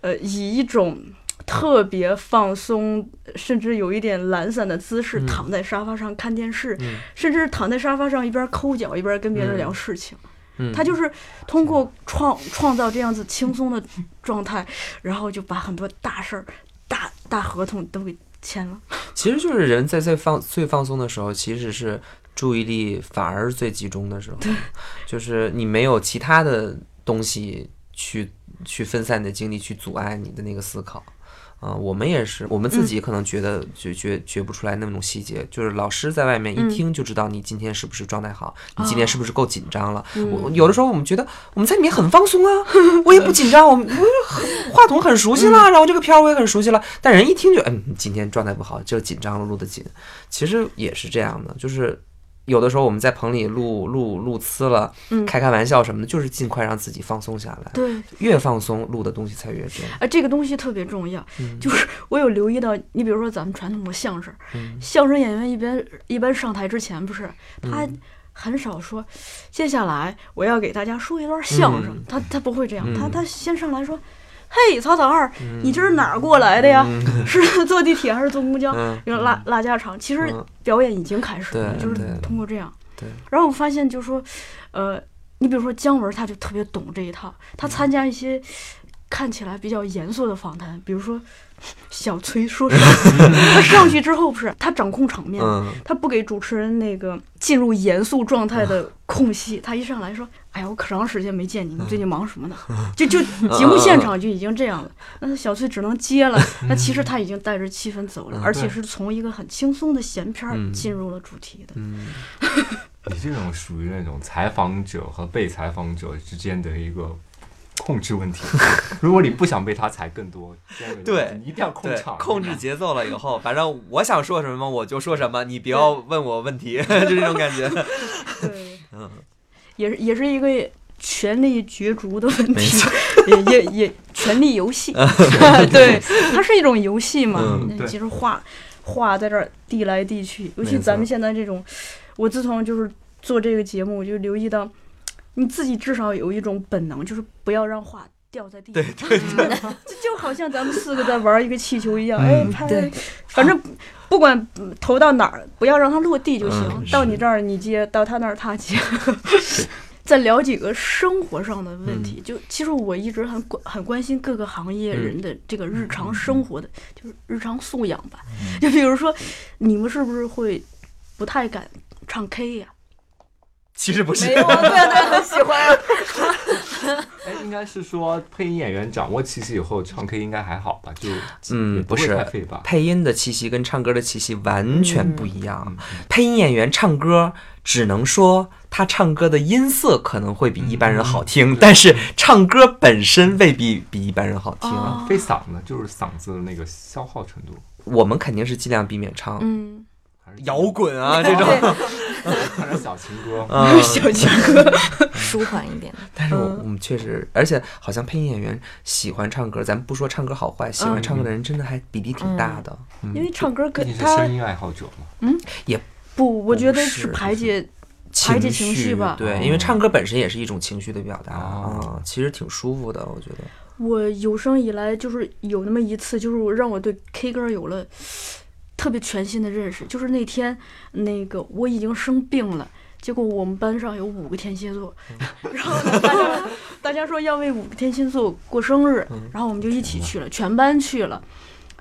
呃以一种特别放松，甚至有一点懒散的姿势嗯躺在沙发上看电视，嗯甚至躺在沙发上一边抠脚一边跟别人聊事情。嗯，他就是通过创创造这样子轻松的状态，然后就把很多大事儿、大大合同都给签了。其实就是人在最放最放松的时候，其实是注意力反而最集中的时候，就是你没有其他的东西去去分散你的精力，去阻碍你的那个思考。啊、我们也是，我们自己可能觉得觉觉觉不出来那种细节，就是老师在外面一嗯。听就知道你今天是不是状态好，你今天是不是够紧张了。嗯。我有的时候我们觉得我们在里面很放松啊，我也不紧张，我们我很话筒很熟悉了，然后这个片儿我也很熟悉了，但人一听就嗯，你今天状态不好，就紧张了，录的紧。其实也是这样的，就是有的时候我们在棚里录录录呲了，嗯。开开玩笑什么的，就是尽快让自己放松下来。对，越放松，录的东西才越真。啊，这个东西特别重要，嗯。就是我有留意到，你比如说咱们传统的相声，嗯。相声演员一般一般上台之前不是他嗯很少说，接下来我要给大家说一段相声，嗯。他他不会这样，他嗯他先上来说。嘿，曹草二，你这是哪儿过来的呀？是坐地铁还是坐公交？嗯。拉拉家常，其实嗯。表演已经开始了，对就是通过这样。对，然后我发现，就是说，呃，你比如说姜文，他就特别懂这一套，他参加一些看起来比较严肃的访谈，比如说 小崔说事儿，他上去之后不是他掌控场面，嗯。他不给主持人那个进入严肃状态的空隙，他一上来说：“哎呀，我可长时间没见你，你最近忙什么呢？” 就就节目现场就已经这样了，那小崔只能接了。那其实他已经带着气氛走了，而且是从一个很轻松的闲片儿嗯。进入了主题的。嗯，你这种属于那种采访者和被采访者之间的一个控制问题。如果你不想被他踩更多，对你一定要控对场，，控制节奏了以后，反正我想说什么我就说什么，你不要问我问题，就这种感觉。对，嗯，也是也是一个权力角逐的问题，也也也权力游戏，对，它是一种游戏嘛。其实话话在这儿递来递去，尤其咱们现在这种，我自从就是做这个节目，我就留意到，你自己至少有一种本能，就是不要让话。掉在地上，对对对，就就好像咱们四个在玩一个气球一样，哎，嗯拍，反正不管嗯投到哪儿，不要让它落地就行。到你这儿你接，到他那儿他接。再聊几个生活上的问题，就其实我一直很关很关心各个行业人的这个日常生活的，就是日常素养吧。就比如说，你们是不是会不太敢唱 K 呀、其实不是没，有啊，对啊，对啊，很喜欢啊。哎，应该是说配音演员掌握气息以后唱 K 应该还好吧？就嗯不是太费吧？配音的气息跟唱歌的气息完全不一样。嗯配音演员唱歌只能说他唱歌的音色可能会比一般人好听，但是唱歌本身未必比一般人好听。哦费嗓子就是嗓子的那个消耗程度，我们肯定是尽量避免唱嗯，摇滚啊这种。还是小情歌。嗯，小情歌，舒缓一点。但是我我们确实，而且好像配音演员喜欢唱歌，咱们不说唱歌好坏，喜欢唱歌的人真的还比例挺大的。嗯。因为唱歌他声音爱好者嘛，不，我觉得是是排解排解情绪吧。对，因为唱歌本身也是一种情绪的表达哦。啊，其实挺舒服的，我觉得。我有生以来就是有那么一次，就是让我对 K 歌有了特别全新的认识。就是那天，那个我已经生病了，结果我们班上有五个天蝎座，然后呢，大家 大家说要为五个天蝎座过生日，然后我们就一起去了，全班去了，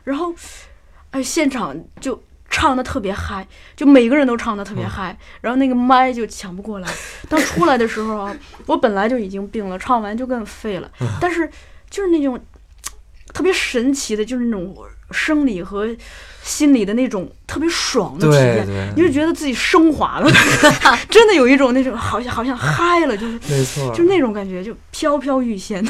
然后哎，现场就。唱的特别嗨，就每个人都唱的特别嗨，然后那个麦就抢不过来。当出来的时候啊，我本来就已经病了，唱完就更废了，但是就是那种特别神奇的，就是那种生理和心里的那种特别爽的体验，对你就觉得自己升华了，真的有一种那种好像好像嗨了，就是没错就那种感觉，就飘飘欲仙。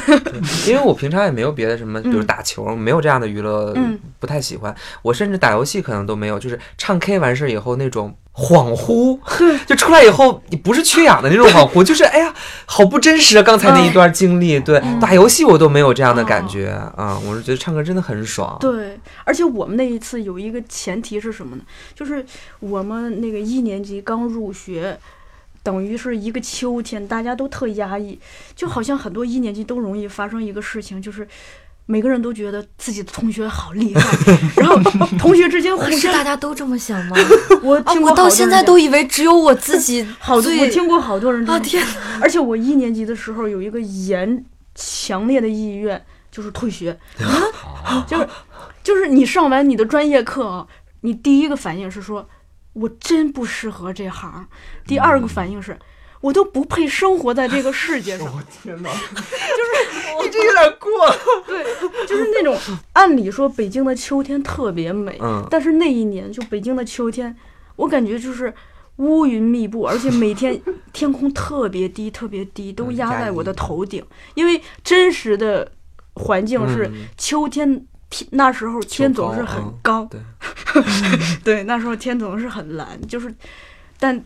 因为我平常也没有别的什么，比如嗯打球，没有这样的娱乐嗯，不太喜欢。我甚至打游戏可能都没有，就是唱 K 完事儿以后那种恍惚，对，就出来以后你不是缺氧的那种恍惚，就是哎呀，好不真实啊！刚才那一段经历，对，打游戏我都没有这样的感觉啊，我是觉得唱歌真的很爽。对，而且我们那一次有一个前提是什么呢？就是我们那个一年级刚入学，等于是一个秋天，大家都特压抑，就好像很多一年级都容易发生一个事情，就是。每个人都觉得自己的同学好厉害，然后同学之间互是相，大家都这么想吗？我啊，听过我到现在都以为只有我自己 好多，最我听过好多人这啊天说而且我一年级的时候有一个严强烈的意愿，就是退学，就是就是你上完你的专业课啊，你第一个反应是说，我真不适合这行，第二个反应是。我都不配生活在这个世界上，天哪！你这有点过。对，就是那种按理说北京的秋天特别美，嗯但是那一年就北京的秋天，我感觉就是乌云密布，而且每天天空特别低，特别低，都嗯压在我的头顶，因为真实的环境是嗯秋天。天那时候天总是很嗯高，对。对，那时候天总是很蓝，就是，但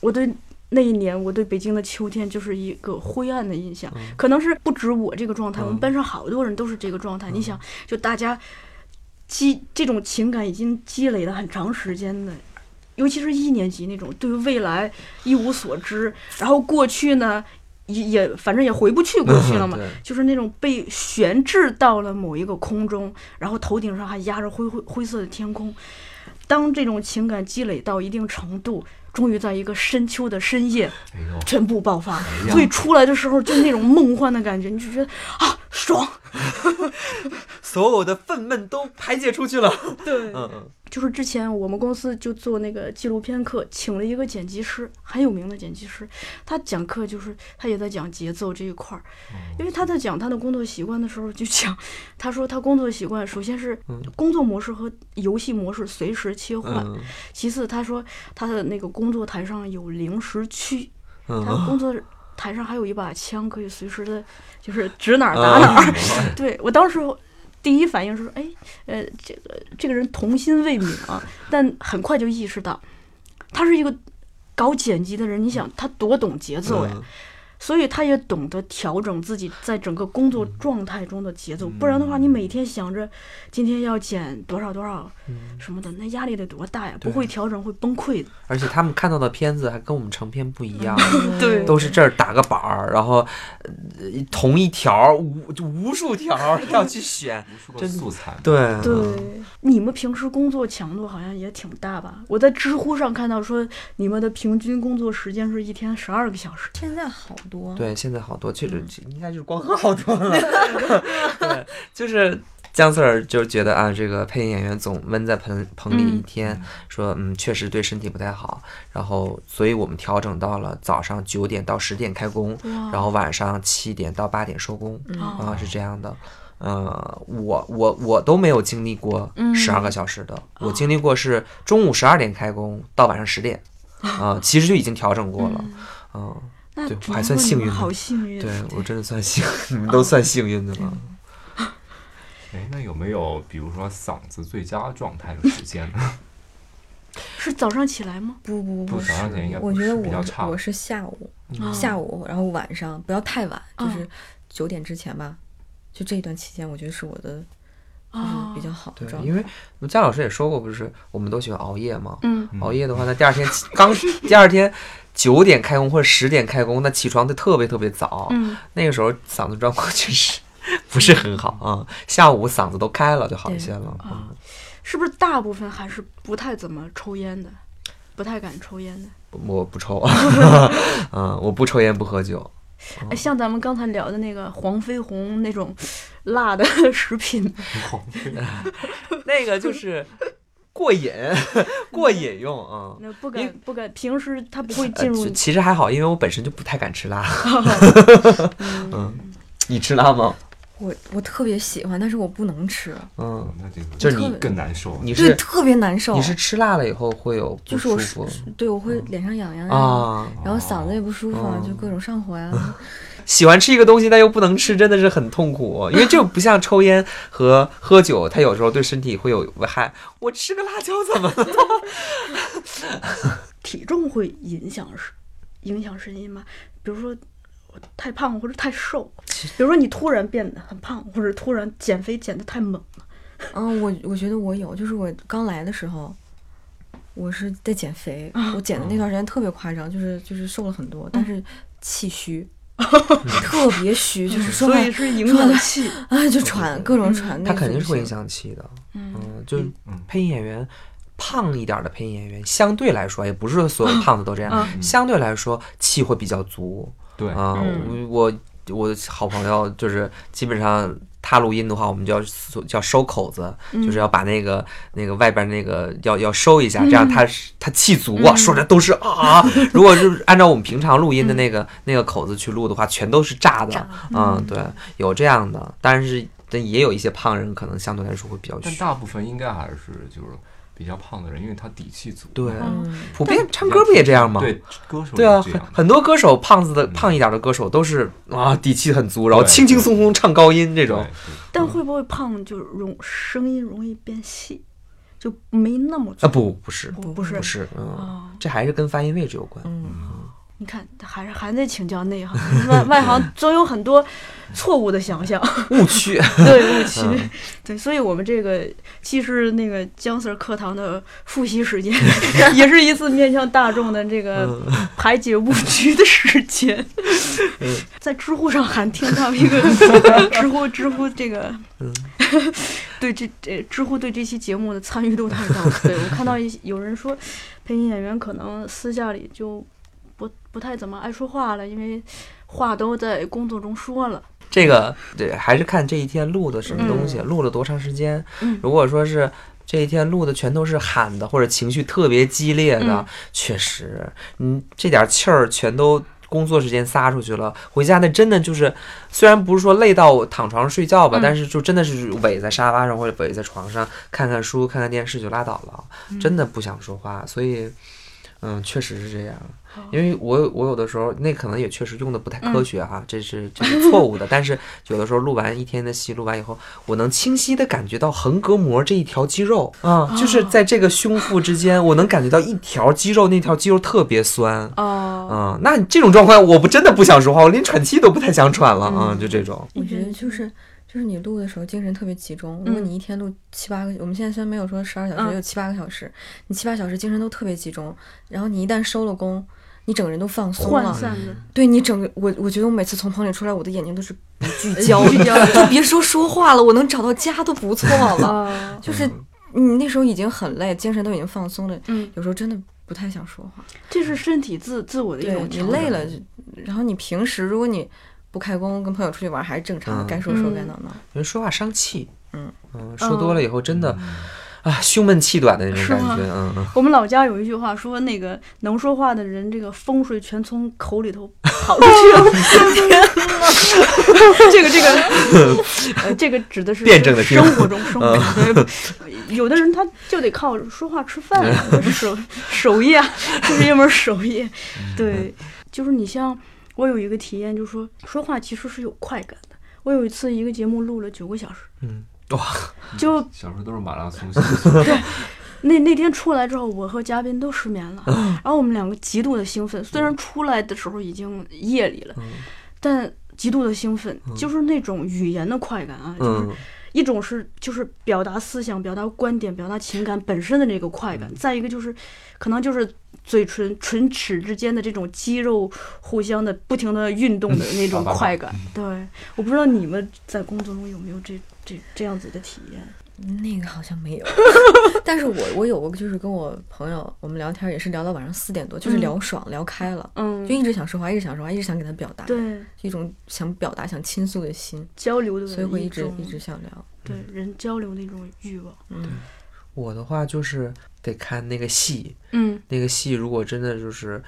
我对那一年我对北京的秋天就是一个灰暗的印象，可能是不止我这个状态，我们嗯。班上好多人都是这个状态。你想，就大家积这种情感已经积累了很长时间的，尤其是一年级那种对未来一无所知，然后过去呢也也反正也回不去过去了嘛，就是那种被悬置到了某一个空中，然后头顶上还压着灰灰灰色的天空。当这种情感积累到一定程度，终于在一个深秋的深夜，全部爆发。呀所以出来的时候就那种梦幻的感觉，你就觉得啊爽。所有的愤懑都排解出去了。对嗯嗯，就是之前我们公司就做那个纪录片课，请了一个剪辑师，很有名的剪辑师。他讲课就是他也在讲节奏这一块儿，因为他在讲他的工作习惯的时候就讲，他说他工作习惯首先是工作模式和游戏模式随时切换，嗯其次他说他的那个工作台上有零食区，他嗯工作台上还有一把枪，可以随时的，就是指哪儿打哪儿。对我当时第一反应是，哎，呃，这个这个人童心未泯啊，但很快就意识到，他是一个搞剪辑的人，你想他多懂节奏呀。嗯所以他也懂得调整自己在整个工作状态中的节奏，不然的话，你每天想着今天要减多少多少什么的，那压力得多大呀！不会调整会崩溃的。而且他们看到的片子还跟我们成片不一样，对都是这儿打个板儿，然后呃同一条儿无无数条儿 要去选。无数个素材，对对，你们平时工作强度好像也挺大吧？我在知乎上看到说，你们的平均工作时间是一天十二个小时。现在好多，对，现在好多，确实应该就是光和好多了。对，就是姜 Sir 就觉得啊，这个配音演员总闷在棚棚里一嗯天，说嗯，确实对身体不太好。然后，所以我们调整到了早上九点到十点开工，然后晚上七点到八点收工，啊，是这样的。呃，我我我都没有经历过十二个小时的，我经历过是中午十二点开工到晚上十点，啊、其实就已经调整过了。嗯，那对我还算幸运的好幸运。对我真的算 幸，你们都算幸运的了。哎，那有没有比如说嗓子最佳状态的时间呢？是早上起来吗？不不不不早上起来应该不我觉得是比较差我我是下午，啊下午，然后晚上不要太晚，就嗯是九点之前吧。就这一段期间，我觉得是我的就是啊比较好的对状，态。因为佳老师也说过，不是我们都喜欢熬夜吗？嗯，熬夜的话，那第二天起刚第二天九点开工或者十点开工，那起床得特别特别早。嗯，那个时候嗓子状况确实 不是很好啊、下午嗓子都开了就好一些了。啊嗯，是不是大部分还是不太怎么抽烟的，不太敢抽烟的？我不抽，嗯，我不抽烟不喝酒。哎，像咱们刚才聊的那个黄飞鸿那种辣的食品，那个就是过瘾，过瘾用啊。那不敢不敢，平时他不会呃进入其其实还好，因为我本身就不太敢吃辣。嗯，你吃辣吗？我我特别喜欢，但是我不能吃，嗯，那这个就是你更难受。对，你是特别难受。你是吃辣了以后会有不就是我舒服对我会脸上痒痒呀，啊？然后嗓子也不舒服啊，哦就各种上火呀。喜欢吃一个东西但又不能吃，真的是很痛苦。因为这不像抽烟和喝酒，它有时候对身体会有危害。我吃个辣椒怎么了？体重会影响是影响声音吗？比如说我太胖或者太瘦，比如说你突然变得很胖，或者突然减肥减得太猛了。嗯，我我觉得我有，就是我刚来的时候，我是在减肥，我减的那段时间特别夸张，就是就是瘦了很多，但是气虚，特别虚，就是说所话以是影响气。啊就喘，各种喘，它那个不行肯定是会影响气的。嗯嗯，就是嗯配音演员。胖一点儿的配音演员，相对来说，也不是说所有胖子都这样，嗯相对来说气会比较足。对，啊、嗯我我的好朋友就是基本上他录音的话，我们就要叫收口子，就是要把那个那个外边那个要要收一下，这样他是他气足啊，说的都是啊。如果是按照我们平常录音的那个那个口子去录的话，全都是炸的。嗯，对，有这样的，但是但也有一些胖人可能相对来说会比较虚。但大部分应该还是就是比较胖的人，因为他底气足。对，嗯，普遍唱歌不也这样吗？对，歌手对啊，很很多歌手胖子的嗯。胖一点的歌手都是啊底气很足，然后轻轻松松唱高音这这种。但会不会胖就容声音容易变细，就没那么啊不不是不不是。不是，嗯，哦。这还是跟发音位置有关。嗯，你看，还是还得请教内行，外外行总有很多错误的想象，误区，对误区，嗯对，所以我们这个既是那个姜 Sir 课堂的复习时间，也是一次面向大众的这个嗯排解误区的时间。在知乎上还听到一个知乎知乎这个，嗯对这这知乎对这期节目的参与度太高了。对我看到一有人说，配音演员可能私下里就不不太怎么爱说话了，因为话都在工作中说了。这个对，还是看这一天录的什么东西，录了多长时间。嗯如果说是这一天录的全都是喊的或者情绪特别激烈的，嗯确实，你这点气儿全都。工作时间撒出去了，回家那真的就是，虽然不是说累到躺床上睡觉吧，嗯但是就真的是围在沙发上或者围在床上看看书、看看电视就拉倒了，真的不想说话。所以，嗯，确实是这样。因为我有我有的时候那可能也确实用的不太科学哈、这是这是错误的。但是有的时候录完一天的戏，录完以后，我能清晰的感觉到横膈膜这一条肌肉啊、就是在这个胸腹之间，我能感觉到一条肌肉，那条肌肉特别酸。哦，嗯，那这种状况，我不真的不想说话，我连喘气都不太想喘了啊、就这种。我觉得就是就是你录的时候精神特别集中。如果你一天录七八个，我们现在虽然没有说十二小时，嗯有七八个小时，你七八小时精神都特别集中，然后你一旦收了工。你整个人都放松了，对你整个我，我觉得我每次从棚里出来，我的眼睛都是不聚 焦聚就别说说话了，我能找到家都不错了。哦，就是你那时候已经很累，精神都已经放松了，嗯，有时候真的不太想说话。这是身体自自我的一种你累了，就然后你平时如果你不开工，跟朋友出去玩还是正常的，嗯该说说嗯该闹闹。因为说话伤气，嗯嗯，说多了以后真的、啊胸闷气短的那种感觉，嗯嗯。我们老家有一句话说，那个能说话的人，这个风水全从口里头跑出去了。这个这个，呃，这个指的是辩证的生活中生活中，对 有的人他就得靠说话吃饭，就是手手艺啊，这是一门手艺。对，就是你像我有一个体验，就是说说话其实是有快感的。我有一次一个节目录了九个小时，嗯，哇，就 小时候都是马拉松形式，那那天出来之后，我和嘉宾都失眠了，嗯然后我们两个极度的兴奋。虽然出来的时候已经夜里了，嗯但极度的兴奋，就是那种语言的快感啊，就是嗯一种是就是表达思想、表达观点、表达情感本身的这个快嗯感，再一个就是可能就是嘴唇唇齿之间的这种肌肉互相的不停的运动的那种快感。对，我不知道你们在工作中有没有这这这样子的体验。那个好像没有，但是我我有过，就是跟我朋友我们聊天也是聊到晚上四点多，就是嗯聊爽、聊开了，嗯就，一直想说话，一直想说话，一直想给他表达，对，一种想表达、想倾诉的心，交流的，所以会一直一直想聊。对人交流的一种欲望。嗯，我的话就是得看那个戏，嗯那个戏如果真的就是，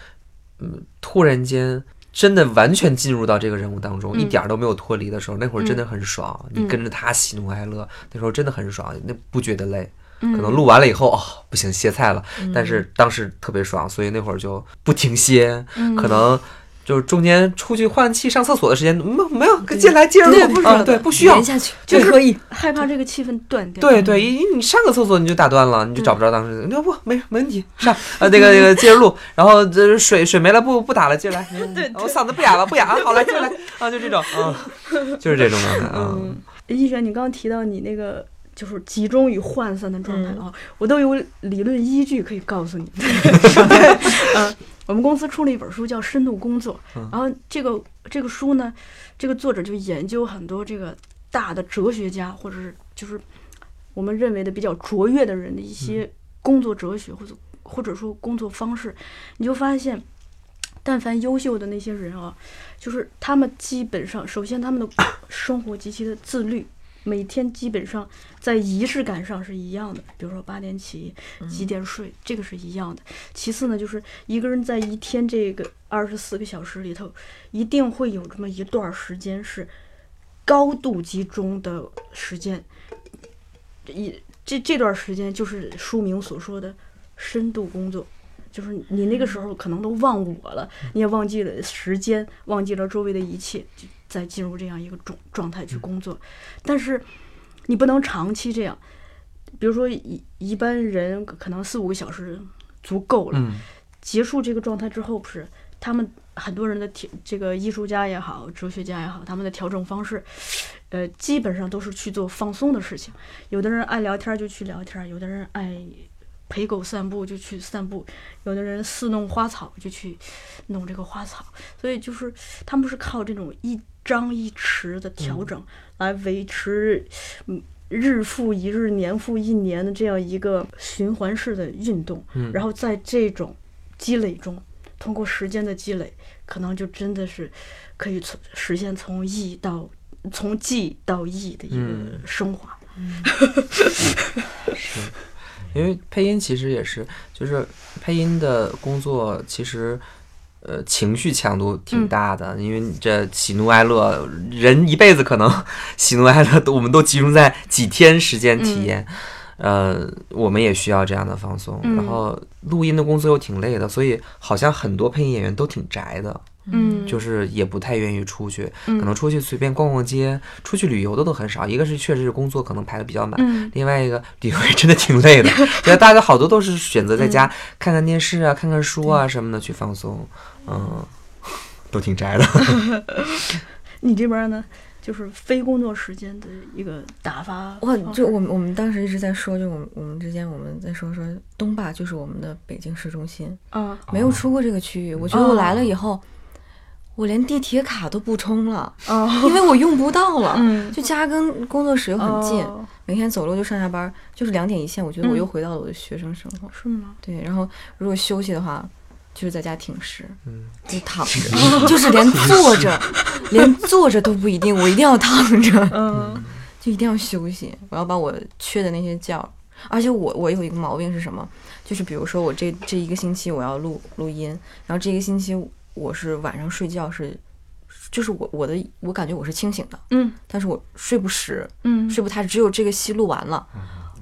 嗯，突然间真的完全进入到这个人物当中，嗯一点儿都没有脱离的时候，那会儿真的很爽。嗯你跟着他喜怒哀乐，那时候真的很爽，那不觉得累。嗯，可能录完了以后，哦，不行，歇菜了。但是当时特别爽，所以那会儿就不停歇，嗯可能。就是中间出去换气、上厕所的时间，没没有，进来接着录，不啊，对，不需要连，下去就可以。害怕这个气氛断掉。对对，因为你上个厕所你就打断了，你就找不着当时。你说不没没问题，上啊那个那个接着录，然后这水水没了不不打了，接着来。对我嗓子不哑了不哑啊，好来接着来啊，就这种啊，就是这种状态啊。嗯，一璇，你刚刚提到你那个就是集中与涣散的状态啊，我都有理论依据可以告诉你。对，嗯，我们公司出了一本书叫《深度工作》，然后这个这个书呢，这个作者就研究很多这个大的哲学家或者是就是我们认为的比较卓越的人的一些工作哲学或者或者说工作方式，你就发现。但凡优秀的那些人啊，就是他们基本上，首先他们的生活极其的自律，每天基本上在仪式感上是一样的，比如说八点起，几点睡，这个是一样的。其次呢，就是一个人在一天这个二十四个小时里头，一定会有这么一段时间是高度集中的时间，一这这段时间就是书名所说的深度工作。就是你那个时候可能都忘我了，你也忘记了时间，忘记了周围的一切，就再进入这样一个状状态去工作。但是你不能长期这样，比如说一一般人可能四五个小时足够了。嗯结束这个状态之后，不是他们很多人的调，这个艺术家也好，哲学家也好，他们的调整方式，呃，基本上都是去做放松的事情。有的人爱聊天就去聊天，有的人爱陪狗散步就去散步，有的人似弄花草就去弄这个花草。所以就是他们是靠这种一张一弛的调整来维持，嗯。日复一日、年复一年的这样一个循环式的运动，嗯然后在这种积累中，通过时间的积累，可能就真的是可以从实现从易到从技到易的一个嗯升华。因为配音其实也是，就是配音的工作其实。呃，情绪强度挺大的，因为你这喜怒哀乐，人一辈子可能 喜怒哀乐都我们都集中在几天时间体验，呃，我们也需要这样的放松。嗯然后录音的工作又挺累的，所以好像很多配音演员都挺宅的，嗯，就是也不太愿意出去，嗯可能出去随便逛逛街，出去旅游的都很少。一个是确实是工作可能排的比较满，嗯另外一个旅游也真的挺累的。觉得大家好多都是选择在家看看电视啊、看看书啊什么的去放松，嗯，都挺宅的。你这边呢，就是非工作时间的一个打发哇，就我们我们当时一直在说，就我们我们之间我们在说说东坝就是我们的北京市中心，啊，没有出过这个区域。我觉得我来了以后，我连地铁卡都不充了，哦，因为我用不到了。嗯，就家跟工作室又很近，哦每天走路就上下班，就是两点一线。我觉得我嗯又回到了我的学生生活。是吗？对，然后如果休息的话，就是在家挺尸，嗯，就躺着，就是连坐着，连坐着都不一定，我一定要躺着，嗯 就一定要休息。我要把我缺的那些觉，而且我我有一个毛病是什么？就是比如说我这这一个星期我要录录音，然后这一个星期我是晚上睡觉是，就是我我的我感觉我是清醒的，嗯。但是我睡不实，嗯，睡不踏实，只有这个戏录完了，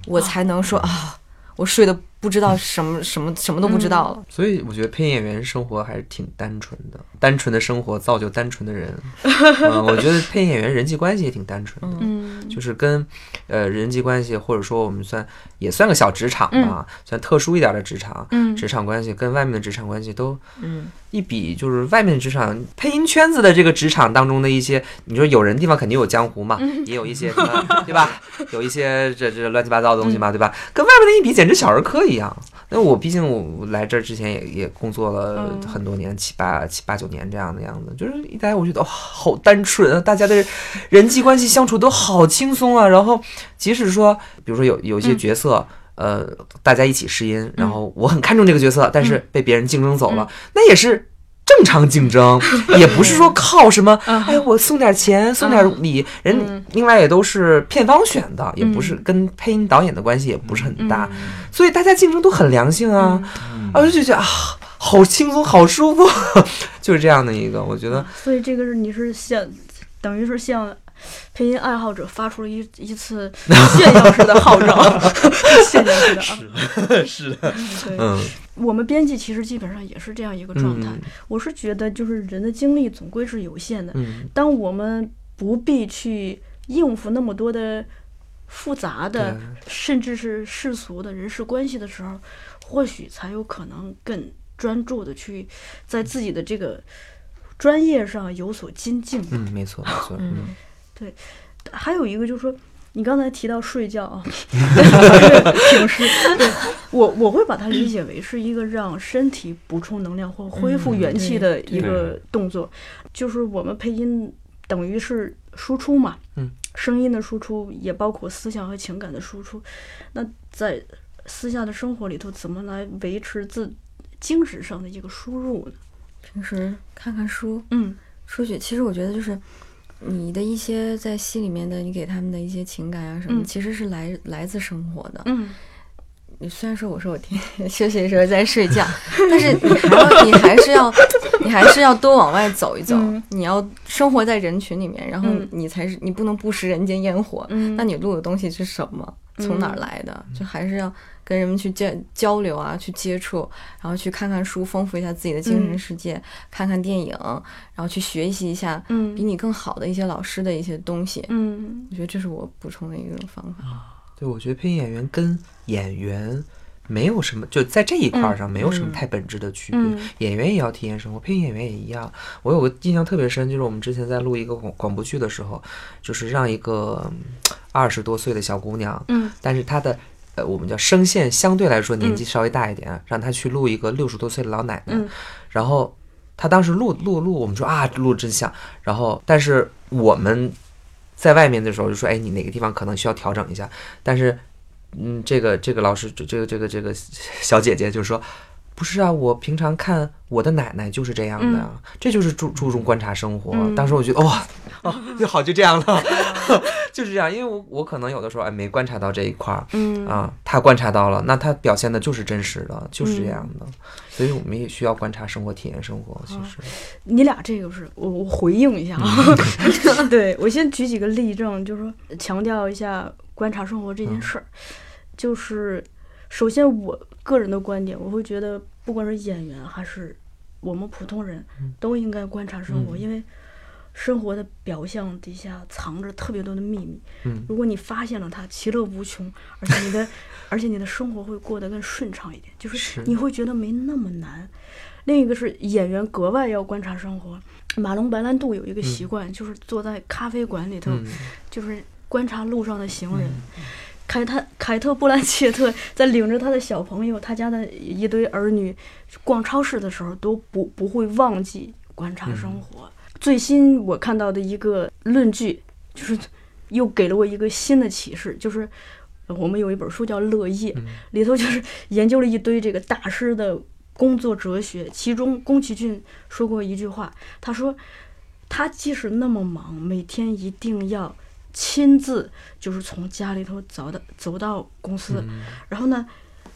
我才能说啊，我睡得不知道什么什么什么都不知道了。所以我觉得配音演员生活还是挺单纯的，单纯的生活造就单纯的人。嗯，我觉得配音演员人际关系也挺单纯的，嗯。就是跟呃人际关系，或者说我们算也算个小职场吧，算特殊一点的职场，嗯。职场关系跟外面的职场关系都嗯。一比，就是外面的职场配音圈子的这个职场当中的一些，你说有人地方肯定有江湖嘛，也有一些什么，对吧？有一些这这乱七八糟的东西嘛，对吧？跟外面的一比，简直小儿科一样。那我毕竟我来这儿之前也也工作了嗯很多年，七八七八九年这样的样子，就是一来我觉得哇、好单纯啊，大家的人际关系相处都好轻松啊。然后即使说，比如说有有一些角色。呃，大家一起试音，然后我很看重这个角色，但是被别人竞争走了，那也是正常竞争，也不是说靠什么，哎，我送点钱，送点礼，人另外也都是片方选的，也不是跟配音导演的关系也不是很大，所以大家竞争都很良性啊，啊，我就觉得啊，好轻松，好舒服，就是这样的一个，我觉得，所以这个是你是向，等于是向配音爱好者发出了一一次 炫耀式的号召，炫耀式的啊。是的，对，嗯我们编辑其实基本上也是这样一个状态。嗯我是觉得，就是人的精力总归是有限的。嗯，当我们不必去应付那么多的复杂的，甚至是世俗的人事关系的时候，或许才有可能更专注的去在自己的这个专业上有所精进。嗯，没错，没错，嗯对还有一个就是说，你刚才提到睡觉啊，平时对 我我会把它理解为是一个让身体补充能量或恢复元气的一个动作，就是我们配音等于是输出嘛，嗯，声音的输出也包括思想和情感的输出。那在私下的生活里头，怎么来维持自精神上的一个输入呢？平时看看书，嗯出去，其实我觉得就是你的一些在戏里面的，你给他们的一些情感啊什么，嗯其实是来来自生活的。嗯你虽然说我说我天天休息的时候在睡觉，但是你还要你还是要 你还是要多往外走一走，嗯你要生活在人群里面，然后嗯你才是你不能不食人间烟火。嗯，那你录的东西是什么？从哪儿来的？就还是要跟人们去交交流啊，去接触，然后去看看书，丰富一下自己的精神嗯世界，看看电影，然后去学习一下嗯比你更好的一些老师的一些东西。嗯我觉得这是我补充的一个方法。对，我觉得配音演员跟演员没有什么，就在这一块儿上没有什么嗯太本质的区别。嗯演员也要体验生活，配音演员也一样。我有个印象特别深，就是我们之前在录一个广广播剧的时候，就是让一个二十多岁的小姑娘，嗯但是她的。呃，我们叫声线相对来说年纪稍微大一点，让他去录一个六十多岁的老奶奶，嗯然后他当时录录录，我们说啊，录真像。然后，但是我们在外面的时候就说，哎，你哪个地方可能需要调整一下。但是，嗯，这个这个老师，这这个这个这个小姐姐就说，不是啊，我平常看我的奶奶就是这样的啊，这就是注注重观察生活。嗯。当时我觉得哇，哦，就好就这样了，就是这样，因为我我可能有的时候哎没观察到这一块儿。嗯。啊，他观察到了，那他表现的就是真实的，就是这样的，所以我们也需要观察生活，体验生活。其实，你俩这个是我我回应一下啊，对我先举几个例证，就是说强调一下观察生活这件事儿，就是首先我个人的观点，我会觉得不管是演员还是我们普通人，都应该观察生活，嗯因为生活的表象底下藏着特别多的秘密。嗯如果你发现了它，其乐无穷，而且你的 而且你的生活会过得更顺畅一点，就是是你会觉得没那么难。另一个是演员格外要观察生活。马龙白兰度有一个习惯，就是坐在咖啡馆里头，嗯就是观察路上的行人。凯特凯特布兰切特在领着他的小朋友，他家的一堆儿女逛超市的时候，都不不会忘记观察生活。最新我看到的一个论据，就是又给了我一个新的启示，就是呃我们有一本书叫《乐业 》，里头就是研究了一堆这个大师的工作哲学，其中宫崎骏说过一句话，他说他即使那么忙，每天一定要亲自就是从家里头走到走到公司，然后呢，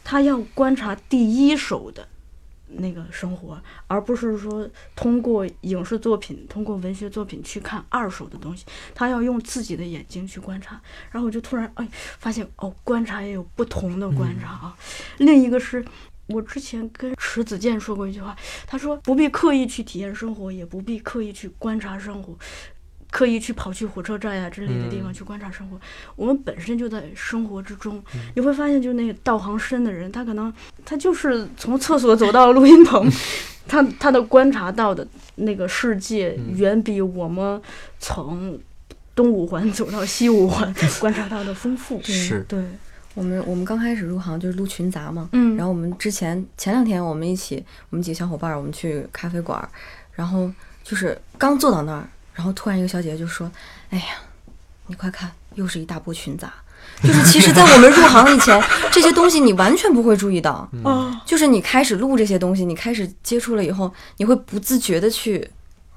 他要观察第一手的那个生活，而不是说通过影视作品、通过文学作品去看二手的东西。他要用自己的眼睛去观察。然后我就突然哎发现哦，观察也有不同的观察啊。另一个是。我之前跟迟子健说过一句话，他说不必刻意去体验生活，也不必刻意去观察生活，刻意去跑去火车站呀之类的地方去观察生活。我们本身就在生活之中，你会发现，就那个道行深的人，他可能他就是从厕所走到录音棚，他他的观察到的那个世界，远比我们从东五环走到西五环 观察到的丰富。是对。我们我们刚开始入行就是录群杂嘛，嗯然后我们之前前两天我们一起，我们几个小伙伴儿，我们去咖啡馆儿，然后就是刚坐到那儿，然后突然一个小姐姐就说：“哎呀，你快看，又是一大波群杂。”就是其实，在我们入行以前，这些东西你完全不会注意到，嗯，就是你开始录这些东西，你开始接触了以后，你会不自觉的去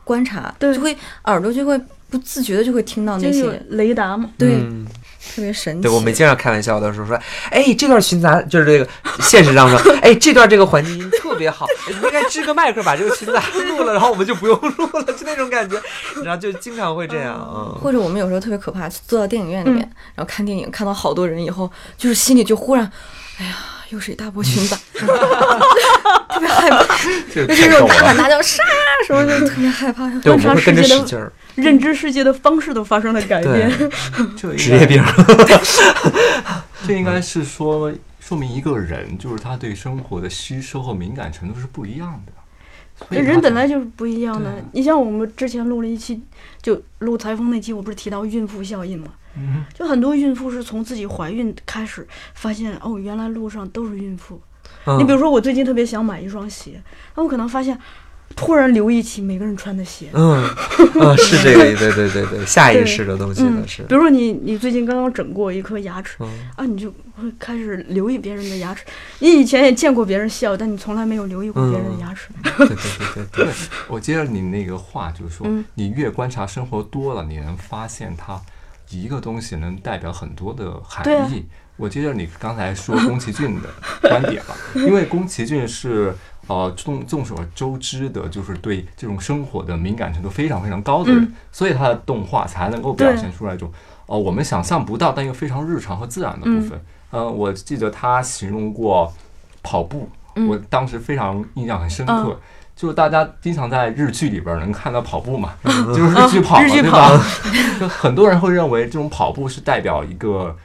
观察，对。就会耳朵就会不自觉的就会听到那些，雷达嘛。对，嗯特别神奇。对，我们经常开玩笑的时候说，哎，这段群杂就是这个 现实当中，哎，这段这个环境音特别好，哎 你应该支个麦克把这个群杂录了，然后我们就不用录了，就那种感觉，然后就经常会这样，嗯，或者我们有时候特别可怕，坐到电影院里面，然后看电影，看到好多人以后，就是心里就忽然，哎呀，又是一大波群杂，特别害怕，这个就是那种大喊大叫杀什么的，特别害怕。对，我观察们会跟着世界的使劲儿，认知世界的方式都发生了改变。，这职业病，这应该是说说明一个人就是他对生活的吸收和敏感程度是不一样的。所以他人本来就是不一样的。你像我们之前录了一期，就录裁缝那期，我不是提到孕妇效应吗？嗯就很多孕妇是从自己怀孕开始发现，哦，原来路上都是孕妇。嗯你比如说，我最近特别想买一双鞋，那我可能发现，突然留意起每个人穿的鞋。嗯，嗯，是这个，对对对对，下意识的东西嗯的是比，如说你你最近刚刚整过一颗牙齿嗯，啊，你就会开始留意别人的牙齿。你以前也见过别人笑，但你从来没有留意过别人的牙齿。对对对对对对，我接着你那个话，就是说，嗯你越观察生活多了，你能发现它一个东西能代表很多的含义。我接着你刚才说宫崎骏的观点吧，因为宫崎骏是呃众众所周知的，就是对这种生活的敏感程度非常非常高的人，嗯。所以他的动画才能够表现出来一种呃我们想象不到但又非常日常和自然的部分。呃，我记得他形容过跑步，嗯。我当时非常印象很深刻。嗯就是大家经常在日剧里边能看到跑步嘛，就是日剧跑嘛，对吧？就很多人会认为这种跑步是代表一个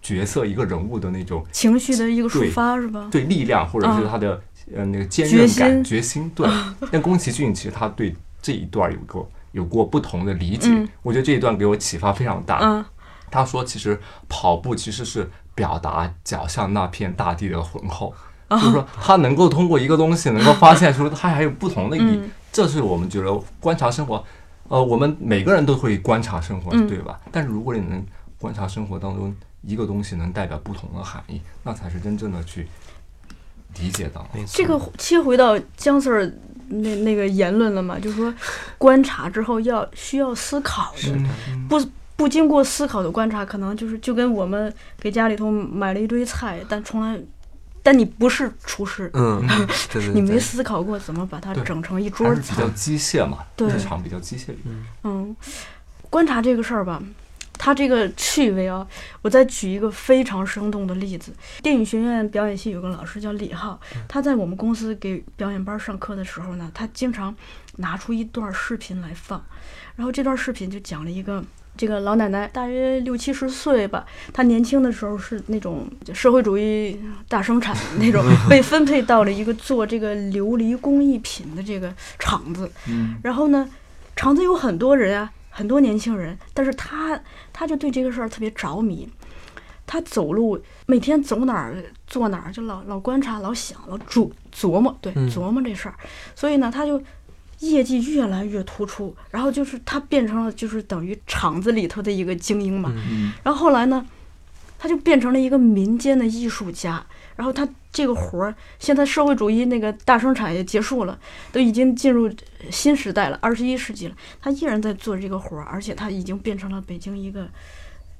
角色、一个人物的那种情绪的一个抒对发是吧？对力量，或者是嗯他的呃那个坚韧感、决心。对，但宫崎骏其实他对这一段有过有过不同的理解嗯，我觉得这一段给我启发非常大。嗯他说，其实跑步其实是表达脚下那片大地的浑厚，哦就是说他能够通过一个东西能够发现出它还有不同的意义，嗯。这是我们觉得观察生活，呃，我们每个人都会观察生活，嗯。对吧？但是如果你能观察生活当中一个东西能代表不同的含义，那才是真正的去理解到。这个切回到姜 Sir 那那个言论了嘛，就是说 观察之后要需要思考的，嗯。不不经过思考的观察，可能就是就跟我们给家里头买了一堆菜，但从来，但你不是厨师，嗯，对对对，你没思考过怎么把它整成一桌菜比较。机械嘛，对。日常比较机械。嗯，观察这个事儿吧，它这个趣味啊，我再举一个非常生动的例子。电影学院表演系有个老师叫李浩，他在我们公司给表演班上课的时候呢，他经常拿出一段视频来放，然后这段视频就讲了一个。这个老奶奶大约六七十岁吧，她年轻的时候是那种社会主义大生产 那种，被分配到了一个做这个琉璃工艺品的这个厂子。嗯然后呢，厂子有很多人啊，很多年轻人，但是他他就对这个事儿特别着迷。他走路每天走哪儿坐哪儿，就老老观察、老想、老琢琢磨，对，嗯琢磨这事儿。所以呢，他就业绩越来越突出，然后就是他变成了就是等于厂子里头的一个精英嘛。嗯然后后来呢，他就变成了一个民间的艺术家。然后他这个活儿，现在社会主义那个大生产也结束了，都已经进入新时代了，二十一世纪了，他依然在做这个活儿，而且他已经变成了北京一个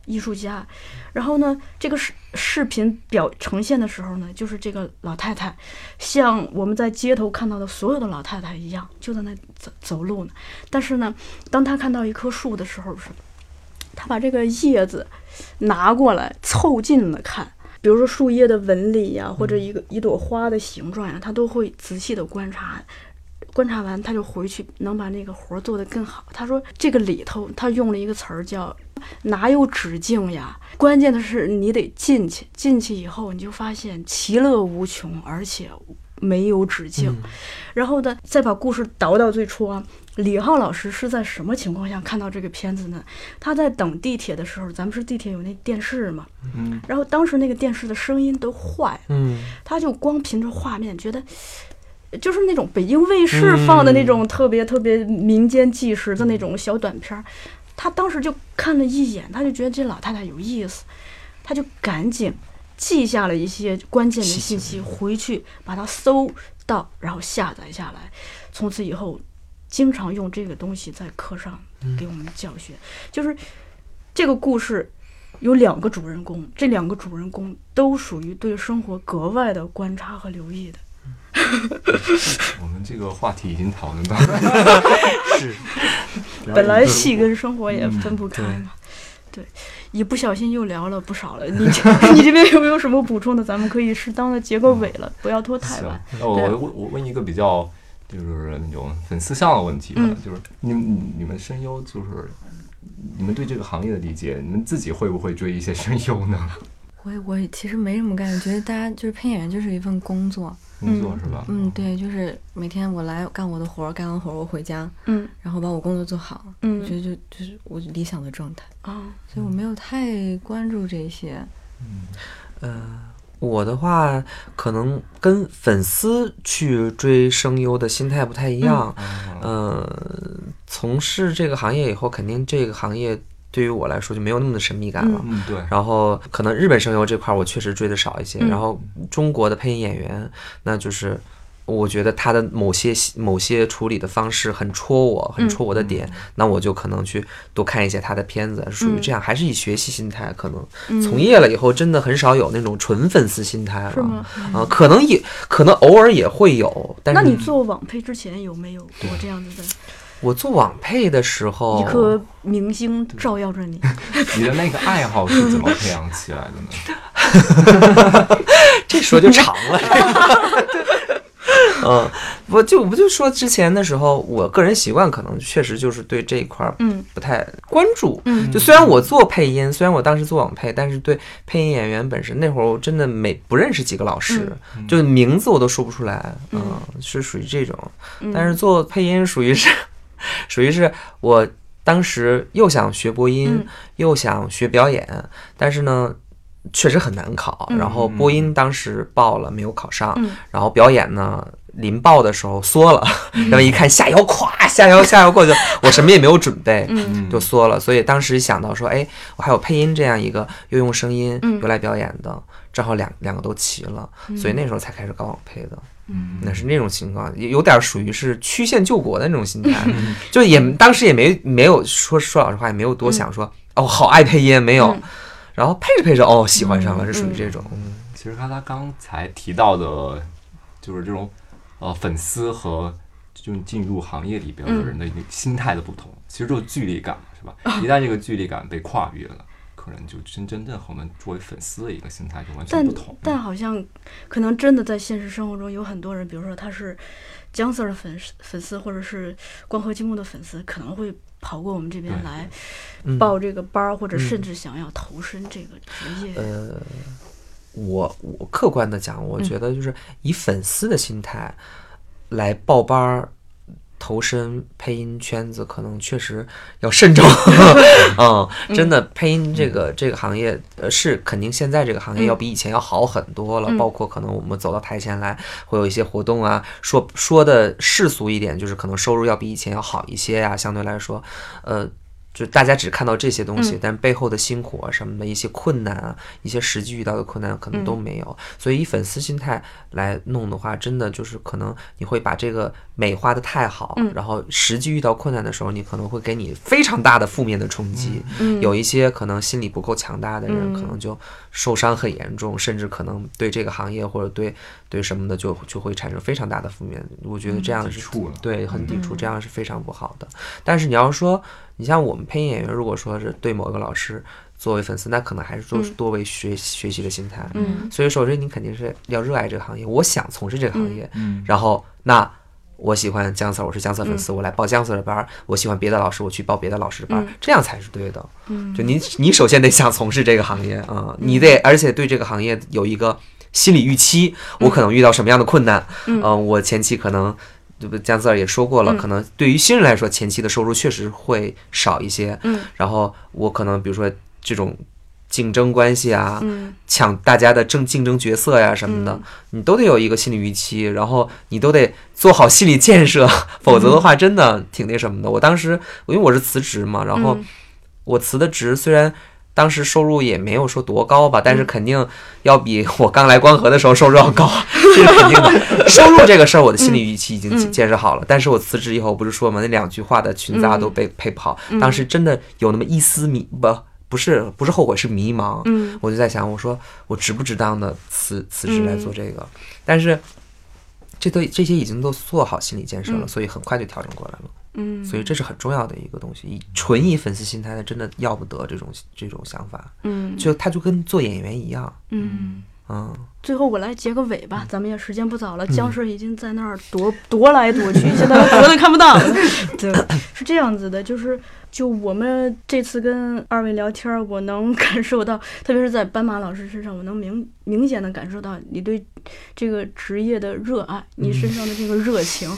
艺术家。然后呢，这个视视频表呈现的时候呢，就是这个老太太，像我们在街头看到的所有的老太太一样，就在那走走路呢。但是呢，当她看到一棵树的时候，是她把这个叶子拿过来凑近了看。比如说树叶的纹理呀，或者一个一朵花的形状呀，他都会仔细的观察。观察完，他就回去能把那个活儿做得更好。他说这个里头，他用了一个词儿叫“哪有止境呀”。关键的是你得进去，进去以后你就发现其乐无穷，而且没有止境。然后呢，再把故事倒到最初啊，李浩老师是在什么情况下看到这个片子呢？他在等地铁的时候，咱们是地铁有那电视嘛，嗯，然后当时那个电视的声音都坏了，嗯他就光凭着画面觉得。就是那种北京卫视放的那种特别特别民间纪实的那种小短片儿，他当时就看了一眼，他就觉得这老太太有意思，他就赶紧记下了一些关键的信息，回去把它搜到，然后下载下来，从此以后经常用这个东西在课上给我们教学。就是这个故事有两个主人公，这两个主人公都属于对生活格外的观察和留意的。我们这个话题已经讨论到，是，本来戏跟生活也分不开嘛。对，一不小心又聊了不少了。你 你这边有没有什么补充的？咱们可以适当的结个尾了，不要拖太晚。，那我我我问一个比较就是那种粉丝向的问题吧，嗯就是你们你们声优就是你们对这个行业的理解，你们自己会不会追一些声优呢？我我其实没什么感觉，觉得大家就是配演员就是一份工作。工作是吧？嗯，对，就是每天我来干我的活儿，干完活儿我回家，嗯然后把我工作做好。嗯我觉得就就是我理想的状态，啊，所以我没有太关注这些。嗯呃，我的话可能跟粉丝去追声优的心态不太一样。呃，从事这个行业以后，肯定这个行业对于我来说就没有那么的神秘感了。嗯，对，然后可能日本声优这块儿我确实追的少一些，嗯然后中国的配音演员，那就是我觉得他的某些某些处理的方式很戳我，很戳我的点，那我就可能去多看一些他的片子，属于这样，还是以学习心态。可能从业了以后，真的很少有那种纯粉丝心态了。啊、可能也可能偶尔也会有，但是那你做网配之前有没有过这样子的我做网配的时候，一颗明星照耀着你？你的那个爱好是怎么培养起来的呢？这说就长了。嗯，我就我就说之前的时候，我个人习惯可能确实就是对这一块儿嗯不太关注。嗯就虽然我做配音，虽然我当时做网配，但是对配音演员本身那会儿我真的没不认识几个老师，就名字我都说不出来。嗯，是属于这种。嗯但是做配音属于是，属于是我当时又想学播音，嗯又想学表演，但是呢。确实很难考，嗯然后播音当时报了没有考上，嗯。然后表演呢临报的时候缩了，然后一看下腰，咵下腰 下腰过去，我什么也没有准备，嗯。就缩了。所以当时想到说，哎，我还有配音这样一个又用声音嗯。又来表演的，正好两两个都齐了，所以那时候才开始搞网配的。嗯。那是那种情况，有有点属于是曲线救国的那种心态，就也当时也没没有说说老实话，也没有多想说、哦好爱配音没有，嗯然后配着配着哦喜欢上了，是属于这种。嗯其实他他刚才提到的，就是这种呃粉丝和就进入行业里边的人的一个心态的不同，其实就是距离感，是吧？一旦这个距离感被跨越了，可能就真真正和我们作为粉丝的一个心态就完全不同。但好像可能真的在现实生活中有很多人，比如说他是姜 Sir 的粉丝粉丝，或者是光合积木的粉丝，可能会跑过我们这边来嗯报这个班儿，或者甚至想要投身这个职业。呃，我我客观的讲，我觉得就是以粉丝的心态来报班儿。投身配音圈子，可能确实要慎重。嗯，真的，配音这个这个行业，呃，是肯定现在这个行业要比以前要好很多了。嗯包括可能我们走到台前来，会有一些活动啊，说说的世俗一点，就是可能收入要比以前要好一些呀、相对来说，呃，就大家只看到这些东西，嗯但背后的辛苦啊什么的一些困难啊，一些实际遇到的困难可能都没有。所以以粉丝心态来弄的话，真的就是可能你会把这个美化的太好，嗯然后实际遇到困难的时候，你可能会给你非常大的负面的冲击。嗯有一些可能心理不够强大的人，嗯可能就受伤很严重，甚至可能对这个行业或者对对什么的就就会产生非常大的负面。我觉得这样是对，很抵触，嗯这样是非常不好的。但是你要说，你像我们配音演员，如果说是对某一个老师作为粉丝，那可能还是多嗯多为学学习的心态。嗯所以首先你肯定是要热爱这个行业，我想从事这个行业，嗯然后那。我喜欢姜 Sir，我是姜 Sir 粉丝，我来报姜 Sir 的班儿；我喜欢别的老师，我去报别的老师的班儿，嗯这样才是对的。嗯就你，你首先得想从事这个行业啊、你得而且对这个行业有一个心理预期，我可能遇到什么样的困难，嗯呃我前期可能。对不，姜 Sir 也说过了，嗯可能对于新人来说，前期的收入确实会少一些。嗯然后我可能比如说这种竞争关系啊，嗯抢大家的争竞争角色呀什么的，嗯你都得有一个心理预期，然后你都得做好心理建设，否则的话真的挺那什么的。我当时因为我是辞职嘛，然后嗯我辞的职，虽然当时收入也没有说多高吧，嗯但是肯定要比我刚来光合的时候收入要高，这是肯定的。收入这个事儿，我的心理预期已经嗯建设好了。但是我辞职以后，不是说嘛，那两句话的裙子啊都被配不好，嗯当时真的有那么一丝迷不不是不是后悔，是迷茫。嗯我就在想，我说我值不值当的辞辞职来做这个？但是这都这些已经都做好心理建设了，嗯所以很快就调整过来了。嗯，所以这是很重要的一个东西。以纯以粉丝心态的，真的要不得这种这种想法。嗯就他就跟做演员一样，嗯。嗯，最后我来结个尾吧，咱们也时间不早了，僵尸已经在那儿踱踱来踱去，现在踱的看不到了。对，是这样子的，就是就我们这次跟二位聊天，我能感受到，特别是在斑马老师身上，我能明明显的感受到你对这个职业的热爱，你身上的这个热情。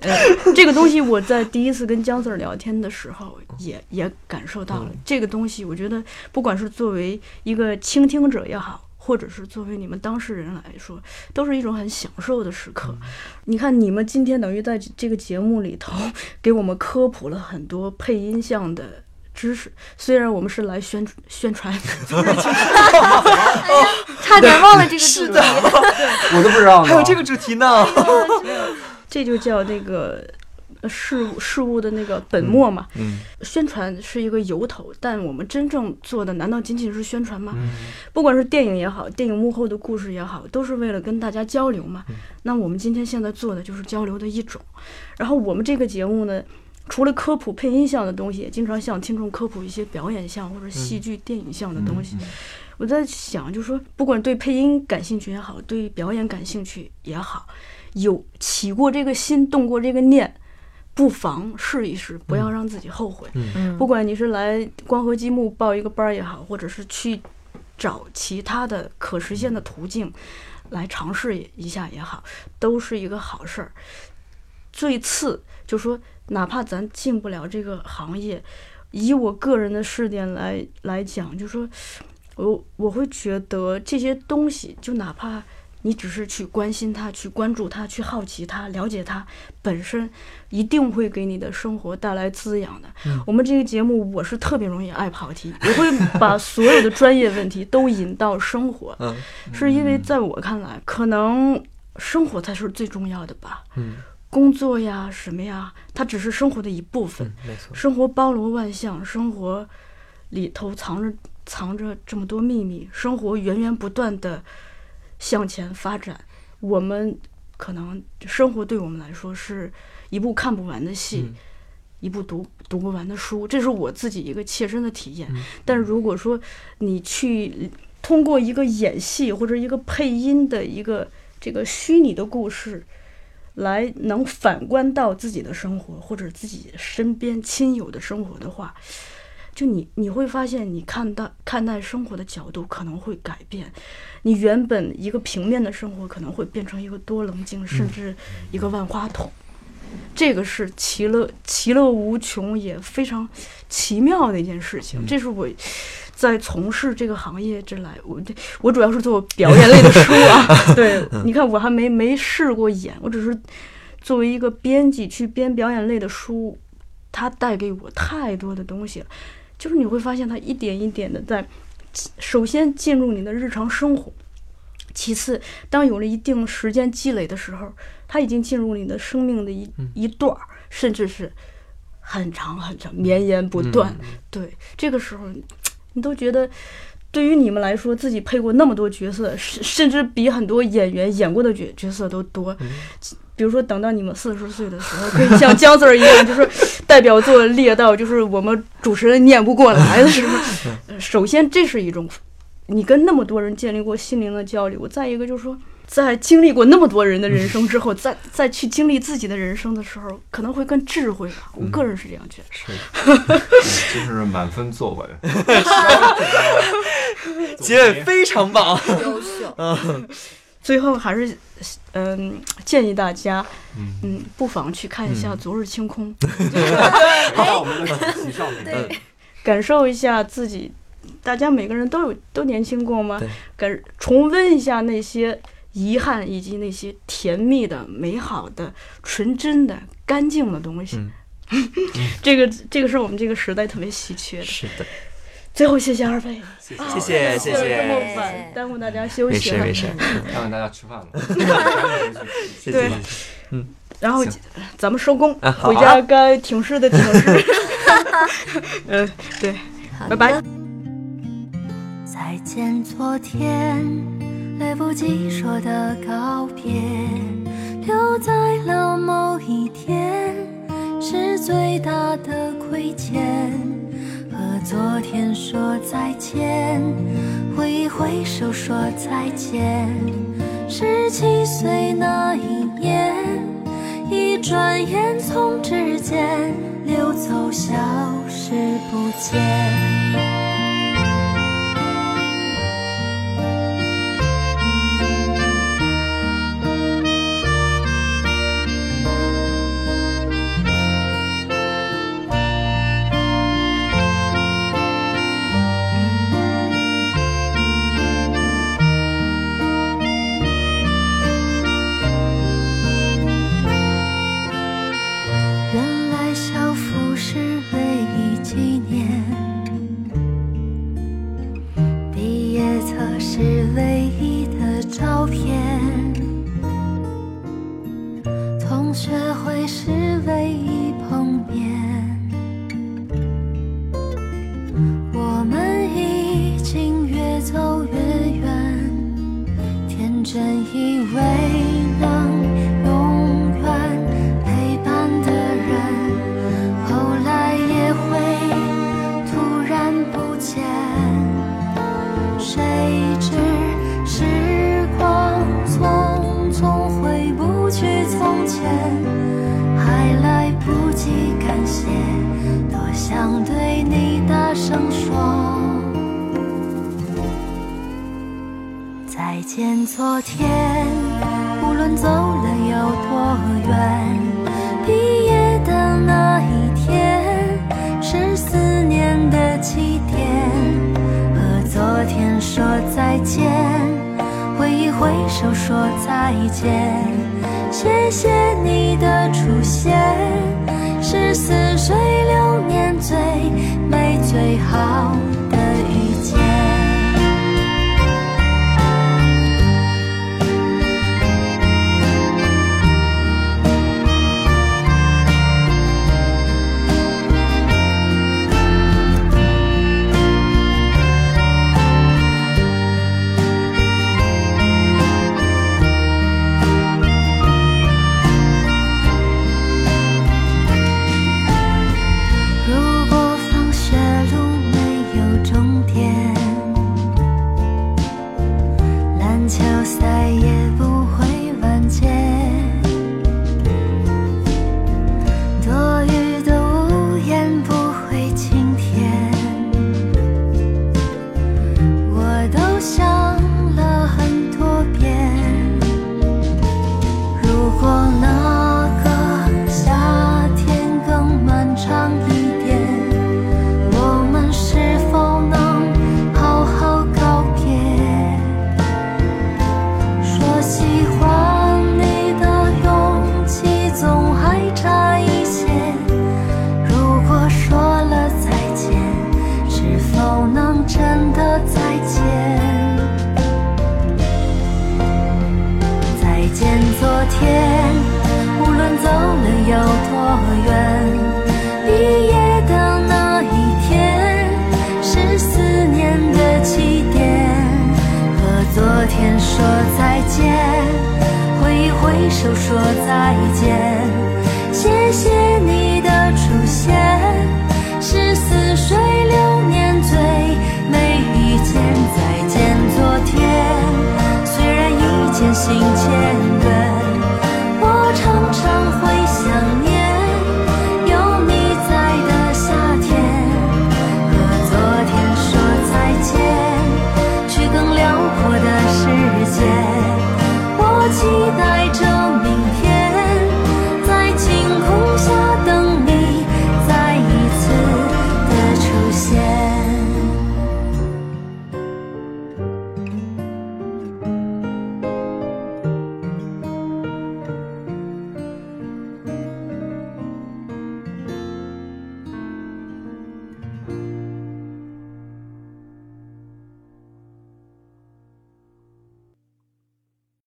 呃，这个东西我在第一次跟姜 Sir 聊天的时候也也感受到了。这个东西，我觉得不管是作为一个倾听者也好，或者是作为你们当事人来说，都是一种很享受的时刻。你看，你们今天等于在这个节目里头给我们科普了很多配音项的知识，虽然我们是来宣宣传 差点忘了这个主题。我都不知道呢。还有这个主题呢。这就叫那个。呃事物事物的那个本末嘛，嗯宣传是一个由头，但我们真正做的难道仅仅是宣传吗？嗯不管是电影也好，电影幕后的故事也好，都是为了跟大家交流嘛。那我们今天现在做的就是交流的一种。然后我们这个节目呢，除了科普配音项的东西，也经常向听众科普一些表演项或者戏剧、电影项的东西。我在想，就是说，不管对配音感兴趣也好，对表演感兴趣也好，有起过这个心，动过这个念，不妨试一试，不要让自己后悔。嗯不管你是来光合积木报一个班儿也好，或者是去找其他的可实现的途径来尝试一下也好，都是一个好事儿。最次就说，哪怕咱进不了这个行业，以我个人的试点来来讲，就说我我会觉得这些东西，就哪怕你只是去关心他、去关注他、去好奇他、了解他，本身一定会给你的生活带来滋养的。我们这个节目，我是特别容易爱跑题，我会把所有的专业问题都引到生活，嗯 是因为在我看来，可能生活才是最重要的吧。嗯工作呀，什么呀，它只是生活的一部分。嗯，没错。生活包罗万象，生活里头藏着藏着这么多秘密，生活源源不断的向前发展。我们可能生活对我们来说是一部看不完的戏，嗯一部读读不完的书，这是我自己一个切身的体验。嗯但是如果说你去通过一个演戏或者一个配音的一个这个虚拟的故事，来能反观到自己的生活或者自己身边亲友的生活的话，就你你会发现，你看待看待生活的角度可能会改变。你原本一个平面的生活，可能会变成一个多棱镜，甚至一个万花筒。这个是其乐其乐无穷，也非常奇妙的一件事情。这是我在从事这个行业之来，我这我主要是做表演类的书啊。对，你看我还没没试过演，我只是作为一个编辑去编表演类的书，它带给我太多的东西了，就是你会发现它一点一点的在，首先进入你的日常生活，其次，当有了一定时间积累的时候，它已经进入你的生命的一一段儿，甚至是很长很长、绵延不断。对，这个时候你都觉得。对于你们来说，自己配过那么多角色，甚甚至比很多演员演过的角角色都多。比如说，等到你们四十岁的时候，可以像姜 Sir 一样，就是代表作列到就是我们主持人念不过来的时候。首先，这是一种你跟那么多人建立过心灵的交流；再一个就是说。在经历过那么多人的人生之后，再再去经历自己的人生的时候，可能会更智慧吧。我个人是这样觉得。是，就是满分作文，结尾非常棒，优秀。嗯，最后还是嗯建议大家，嗯，不妨去看一下《昨日清空 》，到我们的主题上面，感受一下自己。大家每个人都有都年轻过吗？感重温一下那些。遗憾以及那些甜蜜的、美好的、纯真的、干净的东西，这个这个是我们这个时代特别稀缺的。是的。最后，谢谢二位，谢谢谢谢。这么晚，耽误大家休息了。没事没事，耽误大家吃饭了。对，嗯，然后咱们收工，回家该停尸的停尸。嗯，对，拜拜。再见，昨天。来不及说的告别，留在了某一天，是最大的亏欠。和昨天说再见，挥一挥手说再见。十七岁那一年，一转眼从指尖溜走，消失不见。再见，挥一挥手说再见。谢谢你的出现，是似水流年最美最好。